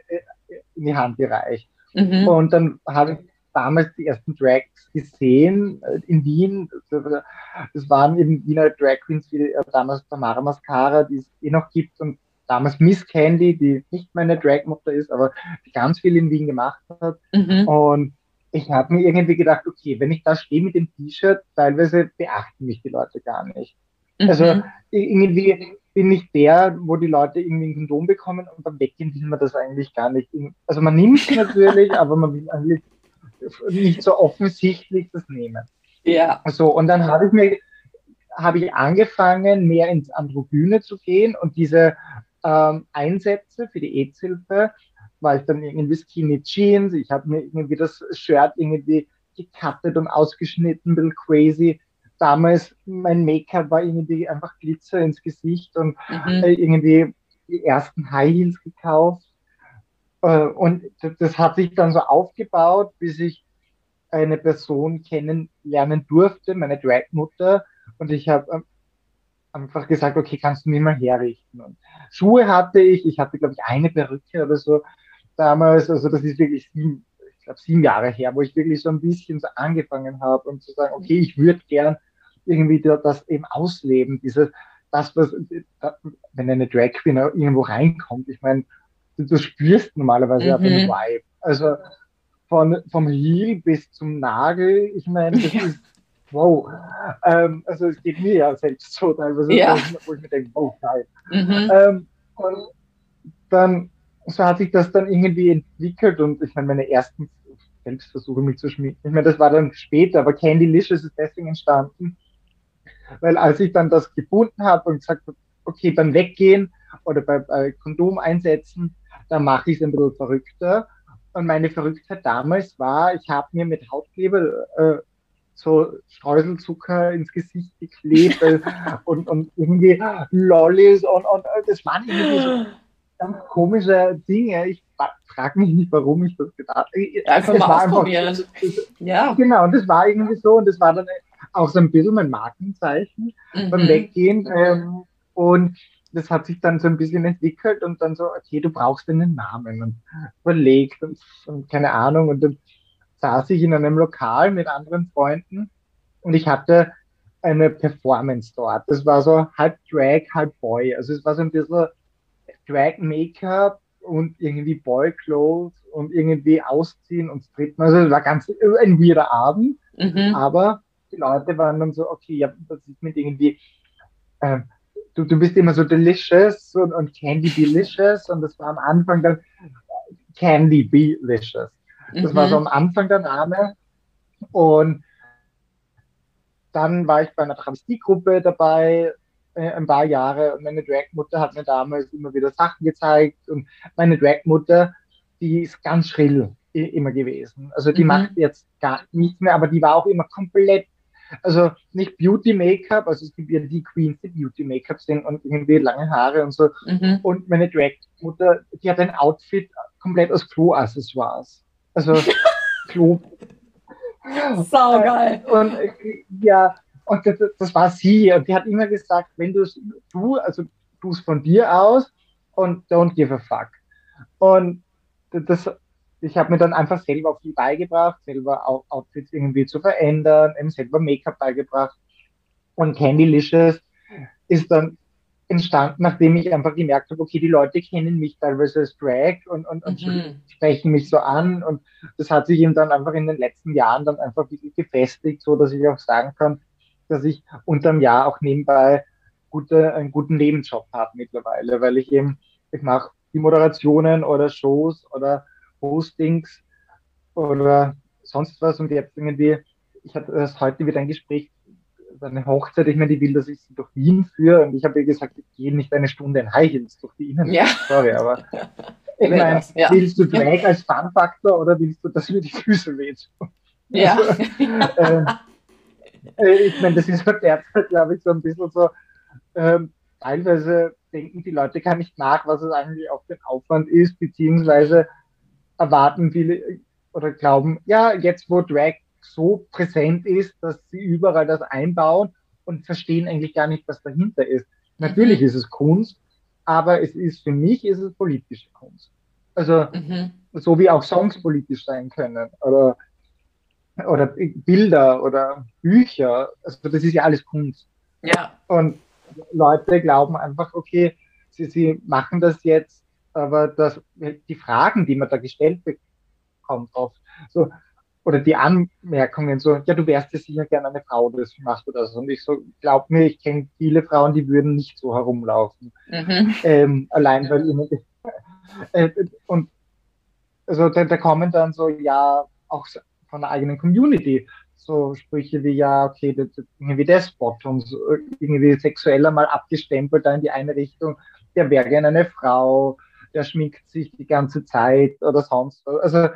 in die Hand gereicht. Mhm. Und dann habe ich damals die ersten Drags gesehen äh, in Wien. Das waren eben Wiener Drag Queens wie äh, damals Tamara Mascara, die es eh noch gibt und damals Miss Candy, die nicht meine Drag-Mutter ist, aber die ganz viel in Wien gemacht hat. Mhm. Und ich habe mir irgendwie gedacht, okay, wenn ich da stehe mit dem T-Shirt, teilweise beachten mich die Leute gar nicht. Mhm. Also irgendwie bin ich der, wo die Leute irgendwie ein Kondom bekommen und beim Weggehen will man das eigentlich gar nicht. Also man nimmt es natürlich, aber man will eigentlich nicht so offensichtlich das nehmen. Ja. So, und dann habe ich mir habe ich angefangen, mehr ins Androgyne zu gehen und diese ähm, Einsätze für die AIDS-Hilfe, war ich dann irgendwie Skinny Jeans, ich habe mir irgendwie das Shirt irgendwie gecuttet und ausgeschnitten, ein bisschen crazy. Damals mein Make-up war irgendwie einfach Glitzer ins Gesicht und mhm. irgendwie die ersten High Heels gekauft. Äh, und das hat sich dann so aufgebaut, bis ich eine Person kennenlernen durfte, meine Drag-Mutter. Und ich habe ähm, einfach gesagt, okay, kannst du mir mal herrichten? Und Schuhe hatte ich, ich hatte, glaube ich, eine Perücke oder so damals, also das ist wirklich sieben, ich glaube, sieben Jahre her, wo ich wirklich so ein bisschen so angefangen habe und zu sagen, okay, ich würde gern irgendwie das eben ausleben, dieses, das, was, wenn eine Drag Queen irgendwo reinkommt, ich meine, du, du spürst normalerweise mhm. einen Vibe. Also von, vom Heel bis zum Nagel, ich meine, das ja. ist wow. Ähm, also es geht mir ja selbst so teilweise, ja. wo ich mir denke, wow, geil. Mhm. Ähm, und dann so hat sich das dann irgendwie entwickelt und ich meine, meine ersten Selbstversuche mich zu schminken, ich meine, das war dann später, aber Candy Licious ist deswegen entstanden, weil als ich dann das gefunden habe und gesagt habe, okay, beim Weggehen oder bei, bei Kondom einsetzen, da mache ich es ein bisschen verrückter. Und meine Verrücktheit damals war, ich habe mir mit Hautkleber äh, so Streuselzucker ins Gesicht geklebt und, und irgendwie Lollis und, und das waren irgendwie so ganz komische Dinge. Ich frage mich nicht, warum ich das gedacht habe. Einfach mal ausprobieren. Einfach, ja. Genau, und das war irgendwie so und das war dann auch so ein bisschen mein Markenzeichen mhm. beim Weggehen. Ähm, und das hat sich dann so ein bisschen entwickelt und dann so, okay, du brauchst einen Namen und überlegt und, und keine Ahnung. Und dann saß ich in einem Lokal mit anderen Freunden und ich hatte eine Performance dort. Das war so halb Drag, halb Boy. Also es war so ein bisschen Drag Make-up und irgendwie Boy Clothes und irgendwie ausziehen und strippen. Also es war ganz ein weirder Abend. Mhm. Aber die Leute waren dann so, okay, ja, das ist mit irgendwie, äh, du, du bist immer so delicious und, und Candy Delicious und das war am Anfang dann Candy Delicious. Das mhm. war so am Anfang der Name. Und dann war ich bei einer Travestiegruppe dabei, äh, ein paar Jahre und meine Dragmutter hat mir damals immer wieder Sachen gezeigt und meine Dragmutter, die ist ganz schrill immer gewesen. Also die mhm. macht jetzt gar nichts mehr, aber die war auch immer komplett, also nicht Beauty Make-up, also es gibt ja die Queens, die Beauty Make-up sind und irgendwie lange Haare und so. Mhm. Und meine Drag-Mutter, die hat ein Outfit komplett aus Klo-Accessoires. Also Klo. Saugeil. Und ja, und das, das, war sie. Und die hat immer gesagt, wenn du du, also du es von dir aus und don't give a fuck. Und das, ich habe mir dann einfach selber viel beigebracht, selber auch Outfits irgendwie zu verändern, eben selber Make-up beigebracht. Und Candylicious ist dann entstanden, nachdem ich einfach gemerkt habe, okay, die Leute kennen mich teilweise als Drag und, und, und mhm. sprechen mich so an. Und das hat sich eben dann einfach in den letzten Jahren dann einfach wirklich gefestigt, so dass ich auch sagen kann, dass ich unterm Jahr auch nebenbei gute, einen guten Nebenjob habe mittlerweile, weil ich eben, ich mache die Moderationen oder Shows oder Postings oder sonst was und jetzt irgendwie, ich hatte erst heute wieder ein Gespräch, eine Hochzeit, ich meine, die will, dass ich sie durch Wien führe und ich habe ihr gesagt, ich gehe nicht eine Stunde in High Heels durch die Innenstadt. Ja. Sorry, aber ich meine, ja. willst du Drag als Fun-Faktor oder willst du, dass mir die Füße wehtun? Ja. Also, äh, äh, ich meine, das ist derzeit, glaube ich, so ein bisschen so, ähm, teilweise denken die Leute gar nicht nach, was es eigentlich auch für ein Aufwand ist, beziehungsweise erwarten viele oder glauben, ja, jetzt wo Drag so präsent ist, dass sie überall das einbauen und verstehen eigentlich gar nicht, was dahinter ist. Natürlich mhm. ist es Kunst, aber es ist für mich ist es politische Kunst. Also mhm. so wie auch Songs politisch sein können oder oder Bilder oder Bücher. Also das ist ja alles Kunst. Ja. Und Leute glauben einfach, okay, sie, sie machen das jetzt aber das, die Fragen, die man da gestellt bekommt, oft, so, oder die Anmerkungen, so, ja, du wärst ja sicher gerne eine Frau, das macht oder so. Und ich so, glaub mir, ich kenne viele Frauen, die würden nicht so herumlaufen. Mhm. Ähm, allein weil ihnen, äh, und also da, da kommen dann so, ja, auch von der eigenen Community, so Sprüche wie, ja, okay, das, das irgendwie Despot und so, irgendwie sexueller mal abgestempelt da in die eine Richtung, der wäre gerne eine Frau, der schminkt sich die ganze Zeit oder sonst was. Also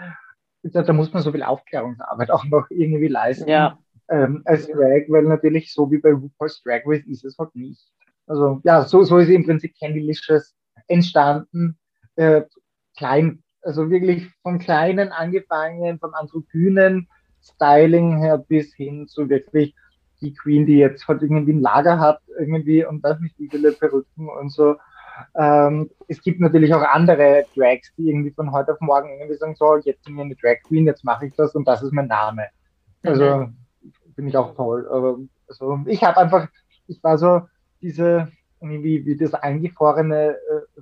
da, da muss man so viel Aufklärungsarbeit auch noch irgendwie leisten. Ja. Ähm, als Drag, weil natürlich so wie bei RuPaul's Drag Race ist es halt nicht. Also ja, so, so ist im Prinzip Candylicious entstanden. Äh, klein, also wirklich von kleinen angefangen, vom androgynen Styling her bis hin zu wirklich die Queen, die jetzt halt irgendwie ein Lager hat, irgendwie und weiß nicht wie viele Perücken und so. Ähm, es gibt natürlich auch andere Drags, die irgendwie von heute auf morgen irgendwie sagen, so, jetzt bin ich eine Drag Queen, jetzt mache ich das und das ist mein Name. Also mhm. finde ich auch toll. Aber also, ich habe einfach, ich war so diese, irgendwie wie das eingefrorene äh,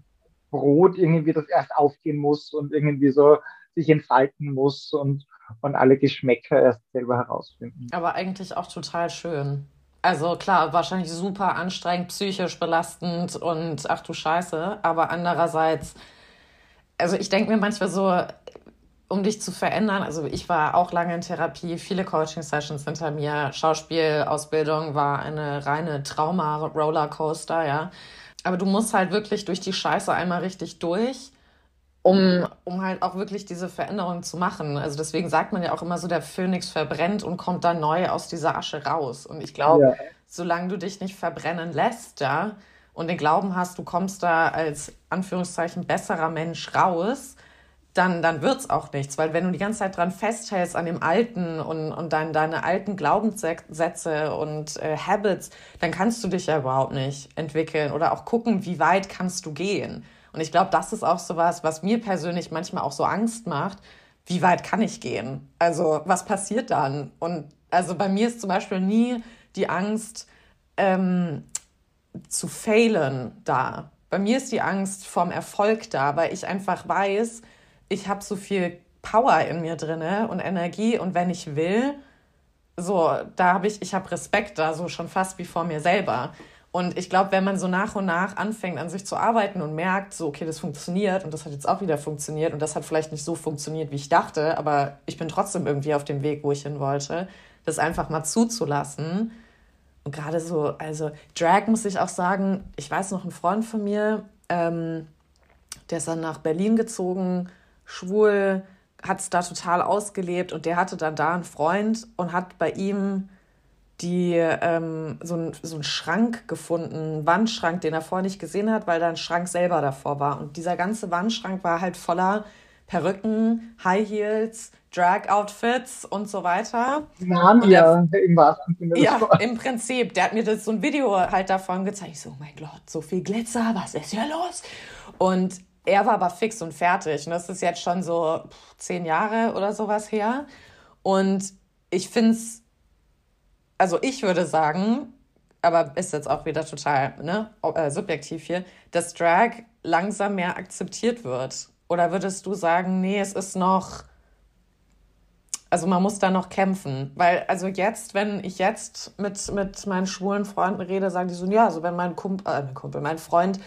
Brot irgendwie das erst aufgehen muss und irgendwie so sich entfalten muss und, und alle Geschmäcker erst selber herausfinden. Aber eigentlich auch total schön. Also klar, wahrscheinlich super anstrengend, psychisch belastend und ach du Scheiße. Aber andererseits, also ich denke mir manchmal so, um dich zu verändern, also ich war auch lange in Therapie, viele Coaching-Sessions hinter mir, Schauspielausbildung war eine reine Trauma-Rollercoaster, ja. Aber du musst halt wirklich durch die Scheiße einmal richtig durch um, um halt auch wirklich diese Veränderung zu machen. Also deswegen sagt man ja auch immer so, der Phönix verbrennt und kommt dann neu aus dieser Asche raus. Und ich glaube, ja. solange du dich nicht verbrennen lässt, ja, und den Glauben hast, du kommst da als Anführungszeichen besserer Mensch raus, dann, dann wird's auch nichts. Weil wenn du die ganze Zeit dran festhältst an dem Alten und, und dann deine alten Glaubenssätze und äh, Habits, dann kannst du dich ja überhaupt nicht entwickeln oder auch gucken, wie weit kannst du gehen. Und ich glaube, das ist auch so was, was mir persönlich manchmal auch so Angst macht. Wie weit kann ich gehen? Also, was passiert dann? Und also bei mir ist zum Beispiel nie die Angst, ähm, zu failen da. Bei mir ist die Angst vom Erfolg da, weil ich einfach weiß, ich habe so viel Power in mir drinne und Energie und wenn ich will, so, da habe ich, ich habe Respekt da, so schon fast wie vor mir selber. Und ich glaube, wenn man so nach und nach anfängt, an sich zu arbeiten und merkt, so, okay, das funktioniert und das hat jetzt auch wieder funktioniert und das hat vielleicht nicht so funktioniert, wie ich dachte, aber ich bin trotzdem irgendwie auf dem Weg, wo ich hin wollte, das einfach mal zuzulassen. Und gerade so, also Drag muss ich auch sagen, ich weiß noch, ein Freund von mir, ähm, der ist dann nach Berlin gezogen, schwul, hat es da total ausgelebt und der hatte dann da einen Freund und hat bei ihm die ähm, so, ein, so einen Schrank gefunden, einen Wandschrank, den er vorher nicht gesehen hat, weil da ein Schrank selber davor war. Und dieser ganze Wandschrank war halt voller Perücken, High Heels, Drag-Outfits und so weiter. Narnia im wahrsten Sinne Ja, im Prinzip. Der hat mir das so ein Video halt davon gezeigt. Ich so, oh mein Gott, so viel Glitzer, was ist hier los? Und er war aber fix und fertig. Und das ist jetzt schon so zehn Jahre oder sowas her. Und ich finde es also ich würde sagen, aber ist jetzt auch wieder total ne, äh, subjektiv hier, dass Drag langsam mehr akzeptiert wird? Oder würdest du sagen, nee, es ist noch, also man muss da noch kämpfen? Weil, also jetzt, wenn ich jetzt mit, mit meinen schwulen Freunden rede, sagen die so, ja, also wenn mein Kumpel, äh, mein Kumpel, mein Freund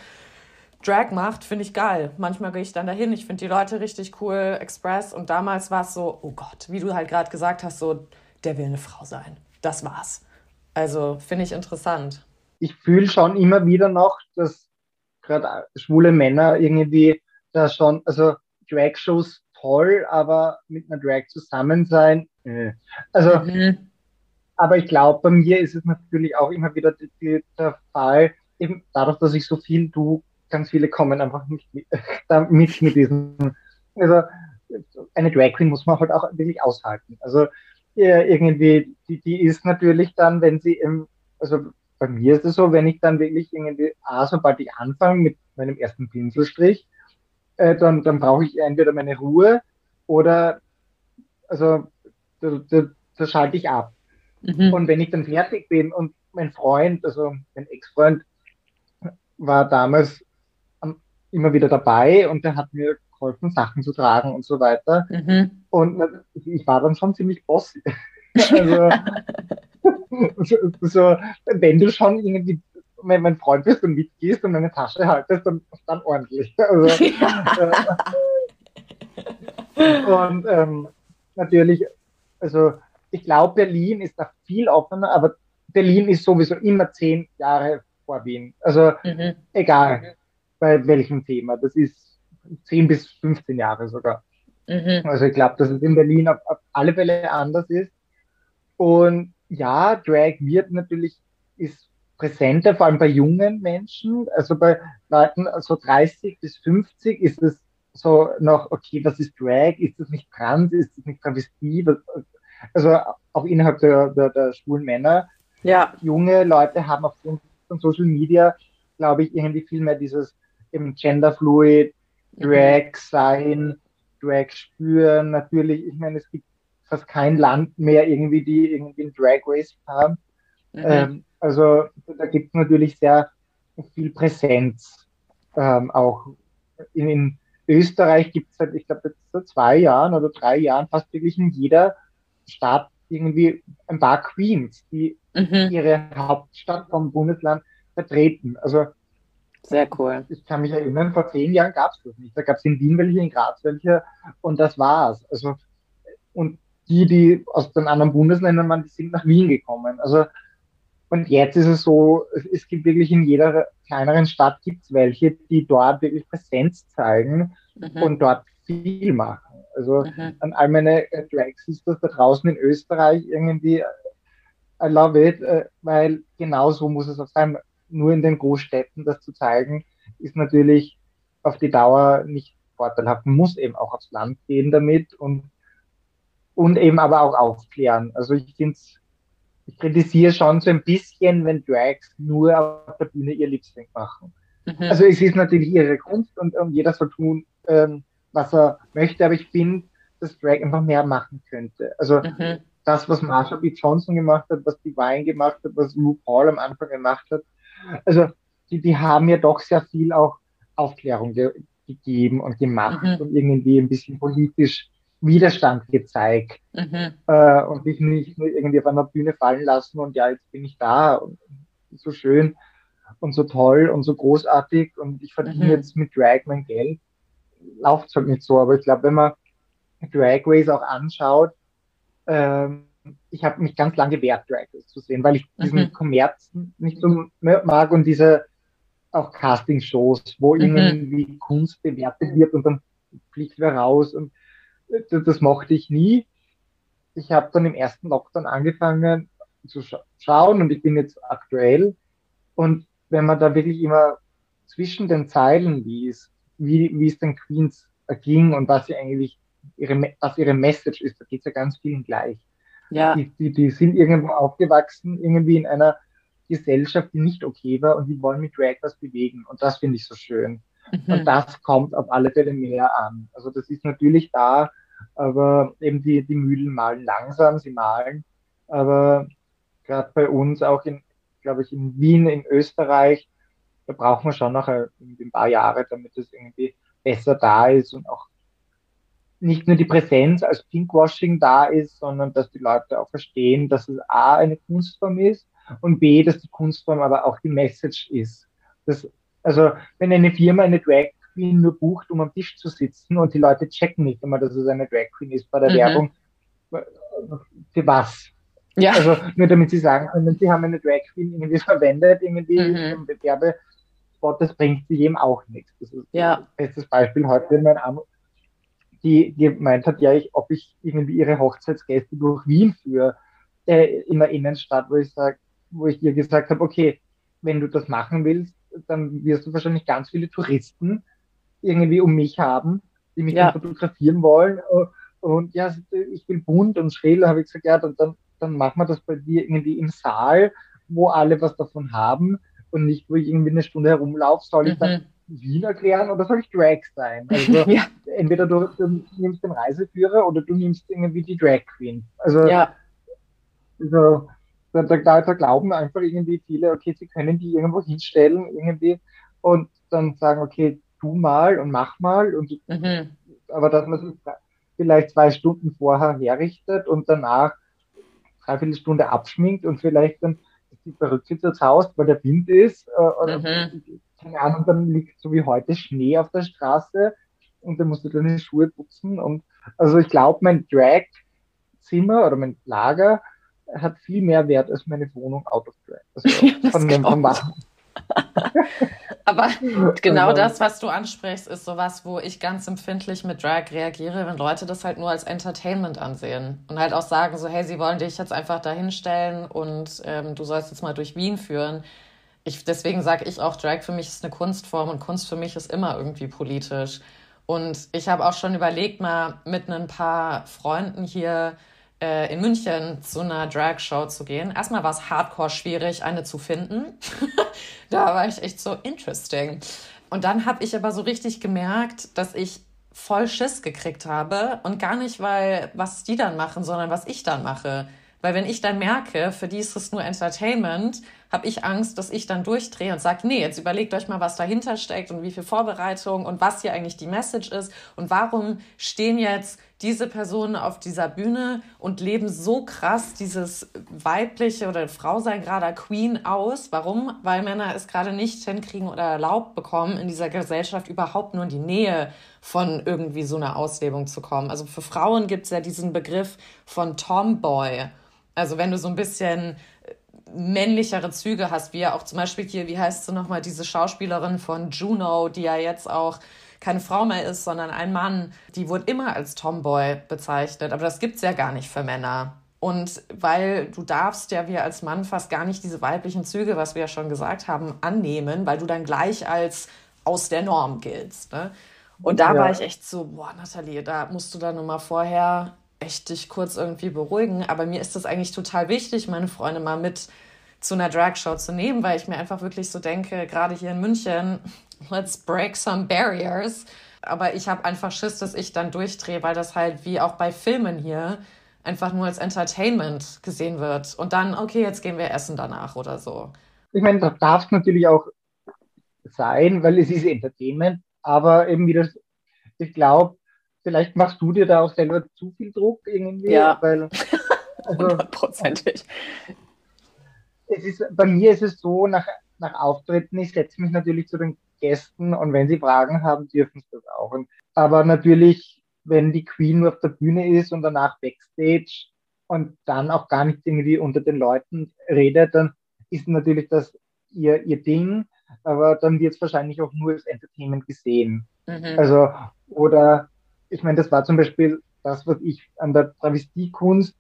Drag macht, finde ich geil. Manchmal gehe ich dann dahin, ich finde die Leute richtig cool, Express. Und damals war es so, oh Gott, wie du halt gerade gesagt hast, so, der will eine Frau sein das war's. Also finde ich interessant. Ich fühle schon immer wieder noch, dass gerade schwule Männer irgendwie da schon, also Drag-Shows toll, aber mit einer Drag zusammen sein. Äh. Also, mhm. aber ich glaube, bei mir ist es natürlich auch immer wieder die, die, der Fall, eben dadurch, dass ich so viel tue, ganz viele kommen einfach nicht mit, mit, mit diesem, also eine Drag Queen muss man halt auch wirklich aushalten. Also irgendwie, die, die ist natürlich dann, wenn sie im, also bei mir ist es so, wenn ich dann wirklich irgendwie, ah, sobald ich anfange mit meinem ersten Pinselstrich, äh, dann, dann brauche ich entweder meine Ruhe oder, also, da, da, da schalte ich ab. Mhm. Und wenn ich dann fertig bin und mein Freund, also mein Ex-Freund, war damals immer wieder dabei und der hat mir geholfen, Sachen zu tragen und so weiter. Mhm. Und ich war dann schon ziemlich bossy. also, so, so, wenn du schon irgendwie wenn mein Freund bist und mitgehst und meine Tasche haltest, dann, dann ordentlich. Also, äh, und ähm, natürlich, also ich glaube, Berlin ist da viel offener, aber Berlin ist sowieso immer zehn Jahre vor Wien. Also mhm. egal bei welchem Thema. Das ist 10 bis 15 Jahre sogar. Mhm. Also ich glaube, dass es in Berlin auf, auf alle Fälle anders ist. Und ja, Drag wird natürlich, ist präsenter, vor allem bei jungen Menschen. Also bei Leuten so 30 bis 50 ist es so noch, okay, was ist Drag? Ist das nicht trans? Ist das nicht Travestie? Also auch innerhalb der, der, der schwulen Männer. Ja. Junge Leute haben aufgrund von Social Media, glaube ich, irgendwie viel mehr dieses eben Genderfluid, Drag sein, Drag spüren. Natürlich, ich meine, es gibt fast kein Land mehr irgendwie, die irgendwie ein Drag Race haben. Mhm. Ähm, also da gibt es natürlich sehr viel Präsenz. Ähm, auch in, in Österreich gibt es seit, ich glaube, seit zwei Jahren oder drei Jahren fast wirklich in jeder Stadt irgendwie ein paar Queens, die mhm. ihre Hauptstadt vom Bundesland vertreten. Also sehr cool. Ich kann mich erinnern, vor zehn Jahren gab es das nicht. Da gab es in Wien welche, in Graz welche und das war's. Also, und die, die aus den anderen Bundesländern waren, die sind nach Wien gekommen. Also, und jetzt ist es so, es gibt wirklich in jeder kleineren Stadt gibt's welche, die dort wirklich Präsenz zeigen mhm. und dort viel machen. Also mhm. an all meine äh, Drag Sisters da draußen in Österreich irgendwie, I love it, äh, weil genau so muss es auch sein nur in den Großstädten das zu zeigen, ist natürlich auf die Dauer nicht vorteilhaft. Man muss eben auch aufs Land gehen damit und, und eben aber auch aufklären. Also ich finde ich kritisiere schon so ein bisschen, wenn Drags nur auf der Bühne ihr Lipsync machen. Mhm. Also es ist natürlich ihre Kunst und, und jeder soll tun, ähm, was er möchte, aber ich finde, dass Drag einfach mehr machen könnte. Also mhm. das, was Marsha B. Johnson gemacht hat, was Divine gemacht hat, was RuPaul am Anfang gemacht hat, also die, die haben ja doch sehr viel auch Aufklärung ge gegeben und gemacht mhm. und irgendwie ein bisschen politisch Widerstand gezeigt mhm. äh, und sich nicht nur irgendwie auf einer Bühne fallen lassen und ja, jetzt bin ich da und so schön. und so toll und so großartig und ich verdiene mhm. jetzt mit Drag mein Geld. Läuft halt nicht so, aber ich glaube, wenn man Drag Race auch anschaut, ähm, ich habe mich ganz lange gewehrt, Drag Race zu sehen, weil ich diesen mhm. Kommerz nicht so mag und diese auch Casting-Shows, wo mhm. irgendwie Kunst bewertet wird und dann fliegt wer raus und das, das mochte ich nie. Ich habe dann im ersten Lockdown angefangen zu scha schauen und ich bin jetzt aktuell und wenn man da wirklich immer zwischen den Zeilen liest, wie, wie es den Queens ging und was sie eigentlich ihre, was ihre Message ist, da geht es ja ganz vielen gleich. Ja. Die, die, die sind irgendwo aufgewachsen, irgendwie in einer Gesellschaft, die nicht okay war und die wollen mit Drag was bewegen. Und das finde ich so schön. Mhm. Und das kommt auf alle Fälle mehr an. Also das ist natürlich da, aber eben die, die Mühlen malen langsam, sie malen. Aber gerade bei uns auch in, glaube ich, in Wien, in Österreich, da brauchen wir schon noch ein, ein paar Jahre, damit es irgendwie besser da ist und auch nicht nur die Präsenz als Pinkwashing da ist, sondern dass die Leute auch verstehen, dass es A eine Kunstform ist und B, dass die Kunstform aber auch die Message ist. Das, also wenn eine Firma eine Drag Queen nur bucht, um am Tisch zu sitzen und die Leute checken nicht immer, dass es eine Drag Queen ist bei der mhm. Werbung, für was? Ja. Also nur damit sie sagen können, sie haben eine Drag Queen irgendwie verwendet, irgendwie mhm. im Werbespot, das bringt sie jedem auch nichts. Das ist ja. das beste Beispiel heute mein Arm, die gemeint hat, ja, ich, ob ich irgendwie ihre Hochzeitsgäste durch Wien führe, äh, in der Innenstadt, wo ich sage, wo ich ihr gesagt habe, okay, wenn du das machen willst, dann wirst du wahrscheinlich ganz viele Touristen irgendwie um mich haben, die mich ja. dann fotografieren wollen. Und ja, ich will bunt und schrill, habe ich gesagt, ja, dann, dann, dann machen wir das bei dir irgendwie im Saal, wo alle was davon haben und nicht, wo ich irgendwie eine Stunde herumlaufe, soll ich mhm. dann Wien erklären oder soll ich Drag sein? Also ja. entweder du, du, nimmst den Reiseführer oder du nimmst irgendwie die Drag Queen. Also, ja. also da, da, da glauben einfach irgendwie viele, okay, sie können die irgendwo hinstellen irgendwie und dann sagen, okay, tu mal und mach mal. Und, mhm. Aber dass man sich vielleicht zwei Stunden vorher herrichtet und danach dreiviertel Stunde abschminkt und vielleicht dann die Perücke zerzaust, weil der Wind ist. Äh, oder mhm. Keine Ahnung, dann liegt so wie heute Schnee auf der Straße und dann musst du deine Schuhe putzen. Und also ich glaube, mein Drag-Zimmer oder mein Lager hat viel mehr Wert als meine Wohnung out of drag. Also ja, von dem Machen. Aber genau das, was du ansprichst, ist sowas, wo ich ganz empfindlich mit Drag reagiere, wenn Leute das halt nur als Entertainment ansehen und halt auch sagen so, hey, sie wollen dich jetzt einfach dahinstellen und ähm, du sollst jetzt mal durch Wien führen. Ich, deswegen sage ich auch, Drag für mich ist eine Kunstform und Kunst für mich ist immer irgendwie politisch. Und ich habe auch schon überlegt, mal mit ein paar Freunden hier äh, in München zu einer Drag-Show zu gehen. Erstmal war es hardcore schwierig, eine zu finden. da war ich echt so interesting. Und dann habe ich aber so richtig gemerkt, dass ich voll Schiss gekriegt habe und gar nicht, weil was die dann machen, sondern was ich dann mache. Weil wenn ich dann merke, für die ist es nur Entertainment, habe ich Angst, dass ich dann durchdrehe und sage, nee, jetzt überlegt euch mal, was dahinter steckt und wie viel Vorbereitung und was hier eigentlich die Message ist und warum stehen jetzt diese Personen auf dieser Bühne und leben so krass dieses weibliche oder Frau sein gerade Queen aus. Warum? Weil Männer es gerade nicht hinkriegen oder erlaubt bekommen, in dieser Gesellschaft überhaupt nur in die Nähe von irgendwie so einer Auslebung zu kommen. Also für Frauen gibt es ja diesen Begriff von Tomboy. Also wenn du so ein bisschen äh, männlichere Züge hast, wie ja auch zum Beispiel hier, wie heißt sie nochmal, diese Schauspielerin von Juno, die ja jetzt auch keine Frau mehr ist, sondern ein Mann, die wurde immer als Tomboy bezeichnet. Aber das gibt es ja gar nicht für Männer. Und weil du darfst ja wir als Mann fast gar nicht diese weiblichen Züge, was wir ja schon gesagt haben, annehmen, weil du dann gleich als aus der Norm giltst. Ne? Und da ja. war ich echt so, boah, Nathalie, da musst du dann nur mal vorher echt dich kurz irgendwie beruhigen. Aber mir ist das eigentlich total wichtig, meine Freunde mal mit zu einer Dragshow zu nehmen, weil ich mir einfach wirklich so denke, gerade hier in München, let's break some barriers. Aber ich habe einfach Schiss, dass ich dann durchdrehe, weil das halt wie auch bei Filmen hier einfach nur als Entertainment gesehen wird. Und dann, okay, jetzt gehen wir essen danach oder so. Ich meine, das darf es natürlich auch sein, weil es ist Entertainment, aber eben wieder, ich glaube, vielleicht machst du dir da auch selber zu viel Druck irgendwie. Ja, weil, also, hundertprozentig. es ist, bei mir ist es so, nach nach Auftritten, ich setze mich natürlich zu den Gästen und wenn sie Fragen haben, dürfen sie das auch. Aber natürlich, wenn die Queen nur auf der Bühne ist und danach Backstage und dann auch gar nicht irgendwie unter den Leuten redet, dann ist natürlich das ihr, ihr Ding, aber dann wird es wahrscheinlich auch nur als Entertainment gesehen. Mhm. Also, oder ich meine, das war zum Beispiel das, was ich an der Travestiekunst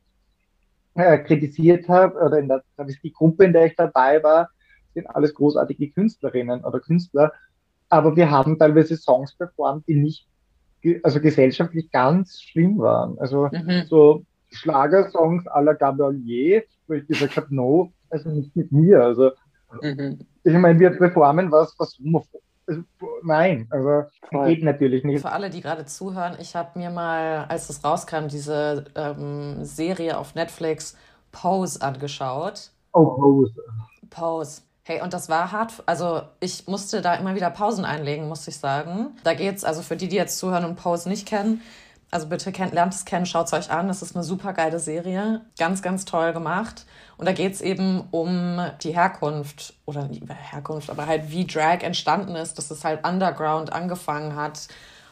äh, kritisiert habe, oder in der Travestiegruppe, in der ich dabei war, sind alles großartige Künstlerinnen oder Künstler, aber wir haben teilweise Songs performt, die nicht, also gesellschaftlich ganz schlimm waren. Also mhm. so Schlagersongs à la Gabalier, wo ich gesagt habe, no, also nicht mit mir. Also mhm. ich meine, wir performen was, was also, nein, also Voll. geht natürlich nicht. Für alle, die gerade zuhören, ich habe mir mal, als es rauskam, diese ähm, Serie auf Netflix Pose angeschaut. Oh, Pose. Pose. Hey, und das war hart. Also ich musste da immer wieder Pausen einlegen, muss ich sagen. Da geht's, also für die, die jetzt zuhören und Pose nicht kennen, also bitte kennt, lernt es kennen, schaut es euch an. Das ist eine super geile Serie. Ganz, ganz toll gemacht. Und da geht es eben um die Herkunft, oder nicht Herkunft, aber halt wie Drag entstanden ist, dass es halt underground angefangen hat.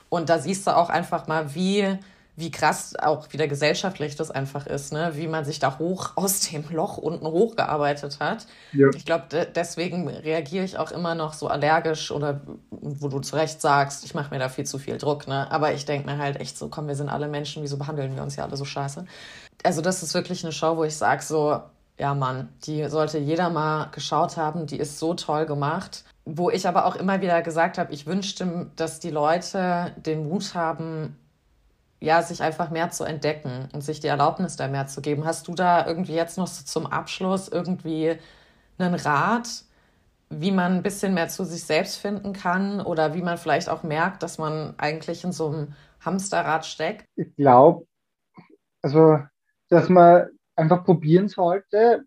Und da siehst du auch einfach mal, wie wie krass auch wieder gesellschaftlich das einfach ist, ne? wie man sich da hoch aus dem Loch unten hochgearbeitet hat. Ja. Ich glaube, de deswegen reagiere ich auch immer noch so allergisch oder wo du zu Recht sagst, ich mache mir da viel zu viel Druck. Ne? Aber ich denke mir halt echt so, komm, wir sind alle Menschen, wieso behandeln wir uns ja alle so scheiße? Also das ist wirklich eine Show, wo ich sage so, ja Mann, die sollte jeder mal geschaut haben, die ist so toll gemacht. Wo ich aber auch immer wieder gesagt habe, ich wünschte, dass die Leute den Mut haben, ja, sich einfach mehr zu entdecken und sich die Erlaubnis da mehr zu geben. Hast du da irgendwie jetzt noch so zum Abschluss irgendwie einen Rat, wie man ein bisschen mehr zu sich selbst finden kann oder wie man vielleicht auch merkt, dass man eigentlich in so einem Hamsterrad steckt? Ich glaube, also, dass man einfach probieren sollte.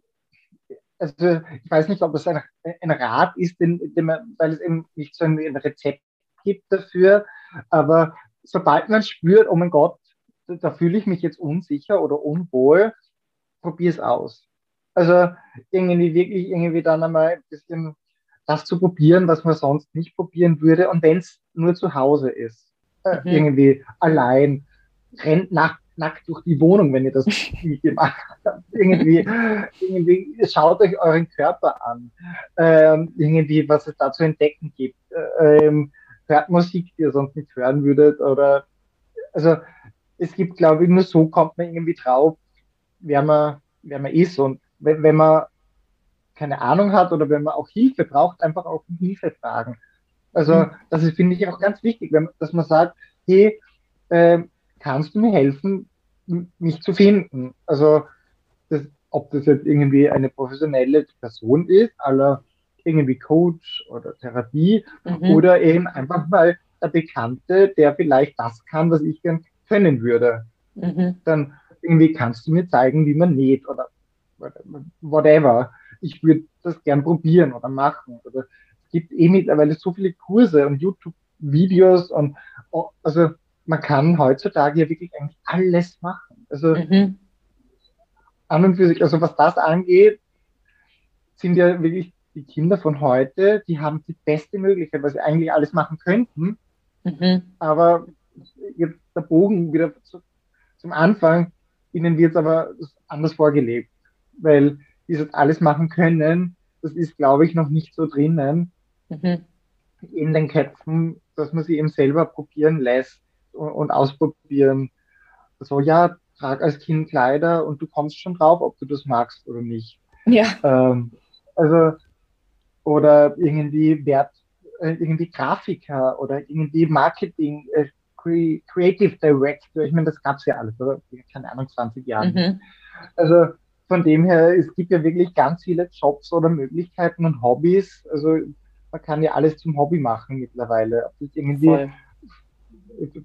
Also, ich weiß nicht, ob es ein, ein Rat ist, den, den man, weil es eben nicht so ein, ein Rezept gibt dafür, aber sobald man spürt, oh mein Gott, da fühle ich mich jetzt unsicher oder unwohl, probier es aus. Also irgendwie wirklich irgendwie dann einmal ein bisschen das zu probieren, was man sonst nicht probieren würde. Und wenn es nur zu Hause ist, äh, mhm. irgendwie allein, rennt nackt, nackt durch die Wohnung, wenn ihr das nicht gemacht habt. Irgendwie, irgendwie schaut euch euren Körper an. Ähm, irgendwie, was es da zu entdecken gibt. Ähm, hört Musik, die ihr sonst nicht hören würdet. Oder also es gibt, glaube ich, nur so kommt man irgendwie drauf, wer man, wer man ist. Und wenn, wenn man keine Ahnung hat oder wenn man auch Hilfe braucht, einfach auch Hilfe fragen. Also mhm. das ist, finde ich, auch ganz wichtig, wenn, dass man sagt, hey, äh, kannst du mir helfen, mich zu finden? Also das, ob das jetzt irgendwie eine professionelle Person ist, aller irgendwie Coach oder Therapie mhm. oder eben einfach mal der Bekannte, der vielleicht das kann, was ich gern können würde. Mhm. Dann irgendwie kannst du mir zeigen, wie man näht oder whatever. Ich würde das gern probieren oder machen. Oder es gibt eh mittlerweile so viele Kurse und YouTube-Videos und also man kann heutzutage ja wirklich eigentlich alles machen. Also mhm. an und für sich, also was das angeht, sind ja wirklich die Kinder von heute, die haben die beste Möglichkeit, weil sie eigentlich alles machen könnten. Mhm. Aber jetzt der Bogen wieder zu, zum Anfang, ihnen wird es aber anders vorgelebt, weil dieses alles machen können, das ist, glaube ich, noch nicht so drinnen mhm. in den Köpfen, dass man sie eben selber probieren lässt und, und ausprobieren. So, ja, trag als Kind Kleider und du kommst schon drauf, ob du das magst oder nicht. Ja. Ähm, also oder irgendwie Wert, äh, irgendwie Grafiker oder irgendwie Marketing, äh, Creative Director. Ich meine, das gab es ja alles, oder? Keine Ahnung, 20 Jahre. Mhm. Also von dem her, es gibt ja wirklich ganz viele Jobs oder Möglichkeiten und Hobbys. Also man kann ja alles zum Hobby machen mittlerweile. Ob das irgendwie Voll.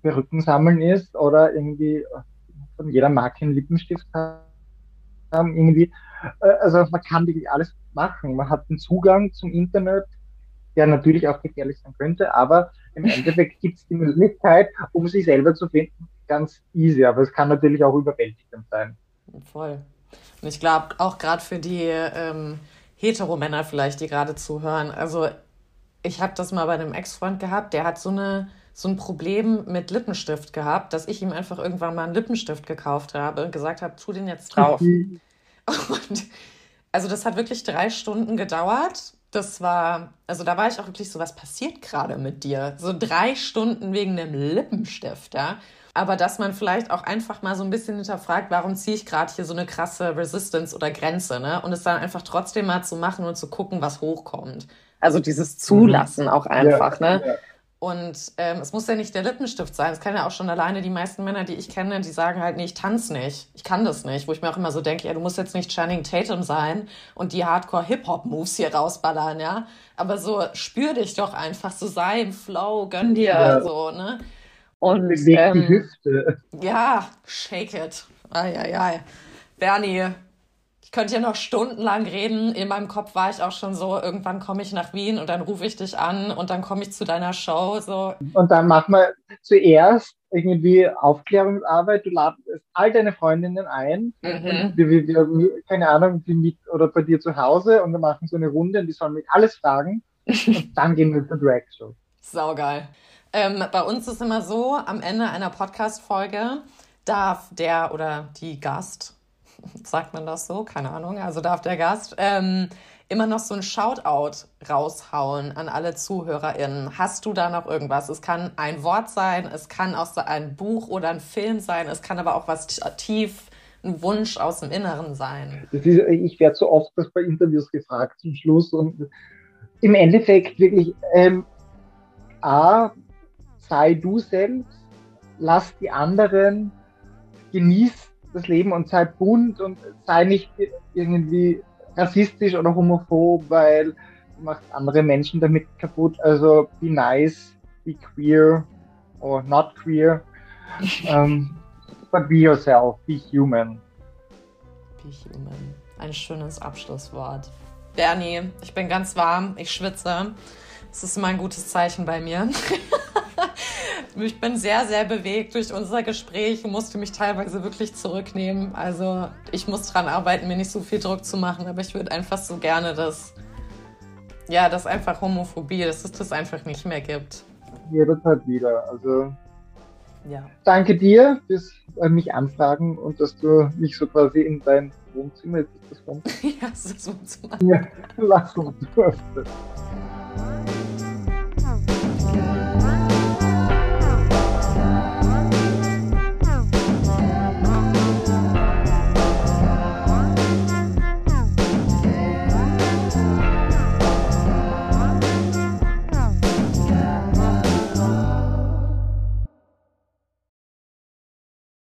Perücken sammeln ist oder irgendwie von jeder Marke einen Lippenstift haben, irgendwie. Äh, also man kann wirklich alles machen. Man hat den Zugang zum Internet, der natürlich auch gefährlich sein könnte, aber im Endeffekt gibt es die Möglichkeit, um sich selber zu finden, ganz easy. Aber es kann natürlich auch überwältigend sein. Voll. Und ich glaube, auch gerade für die ähm, Heteromänner vielleicht, die gerade zuhören. Also ich habe das mal bei einem Ex-Freund gehabt, der hat so eine so ein Problem mit Lippenstift gehabt, dass ich ihm einfach irgendwann mal einen Lippenstift gekauft habe und gesagt habe, tu den jetzt drauf. Mhm. Und also das hat wirklich drei Stunden gedauert. Das war, also da war ich auch wirklich so, was passiert gerade mit dir? So drei Stunden wegen einem Lippenstift, ja. Aber dass man vielleicht auch einfach mal so ein bisschen hinterfragt, warum ziehe ich gerade hier so eine krasse Resistance oder Grenze, ne? Und es dann einfach trotzdem mal zu machen und zu gucken, was hochkommt. Also dieses Zulassen auch einfach, ja, ne? Ja. Und ähm, es muss ja nicht der Lippenstift sein. Es kann ja auch schon alleine die meisten Männer, die ich kenne, die sagen halt, nee, ich tanze nicht. Ich kann das nicht. Wo ich mir auch immer so denke, ja, du musst jetzt nicht Channing Tatum sein und die Hardcore-Hip-Hop-Moves hier rausballern, ja. Aber so spür dich doch einfach, so sei im Flow, gönn dir ja. so, ne? Und ähm, die Hüfte. Ja, shake it. Ai, ai, ai. Bernie, könnte ja noch stundenlang reden. In meinem Kopf war ich auch schon so, irgendwann komme ich nach Wien und dann rufe ich dich an und dann komme ich zu deiner Show. So. Und dann machen wir zuerst irgendwie Aufklärungsarbeit. Du ladest all deine Freundinnen ein. Mhm. Wir, wir, wir, keine Ahnung, die mit oder bei dir zu Hause und wir machen so eine Runde und die sollen mich alles fragen. und dann gehen wir zur Drag Show. Saugeil. Ähm, bei uns ist immer so, am Ende einer Podcast-Folge darf der oder die Gast sagt man das so? Keine Ahnung. Also darf der Gast ähm, immer noch so ein Shoutout raushauen an alle ZuhörerInnen. Hast du da noch irgendwas? Es kann ein Wort sein, es kann auch ein Buch oder ein Film sein, es kann aber auch was tief, ein Wunsch aus dem Inneren sein. Ist, ich werde so oft bei Interviews gefragt zum Schluss und im Endeffekt wirklich, ähm, A, sei du selbst, lass die anderen, genieß das Leben und sei bunt und sei nicht irgendwie rassistisch oder homophob, weil du machst andere Menschen damit kaputt. Also be nice, be queer or not queer. um, but be yourself, be human. Be human. Ein schönes Abschlusswort. Bernie, ich bin ganz warm, ich schwitze. Das ist immer ein gutes Zeichen bei mir. ich bin sehr, sehr bewegt durch unser Gespräch und musste mich teilweise wirklich zurücknehmen. Also ich muss dran arbeiten, mir nicht so viel Druck zu machen, aber ich würde einfach so gerne, dass, ja, dass einfach Homophobie, dass es das einfach nicht mehr gibt. Jederzeit wieder. Also ja. danke dir fürs äh, mich anfragen und dass du mich so quasi in dein Wohnzimmer, ist das Wohnzimmer? ja, es ist das Wohnzimmer. Ja, lass uns durfte.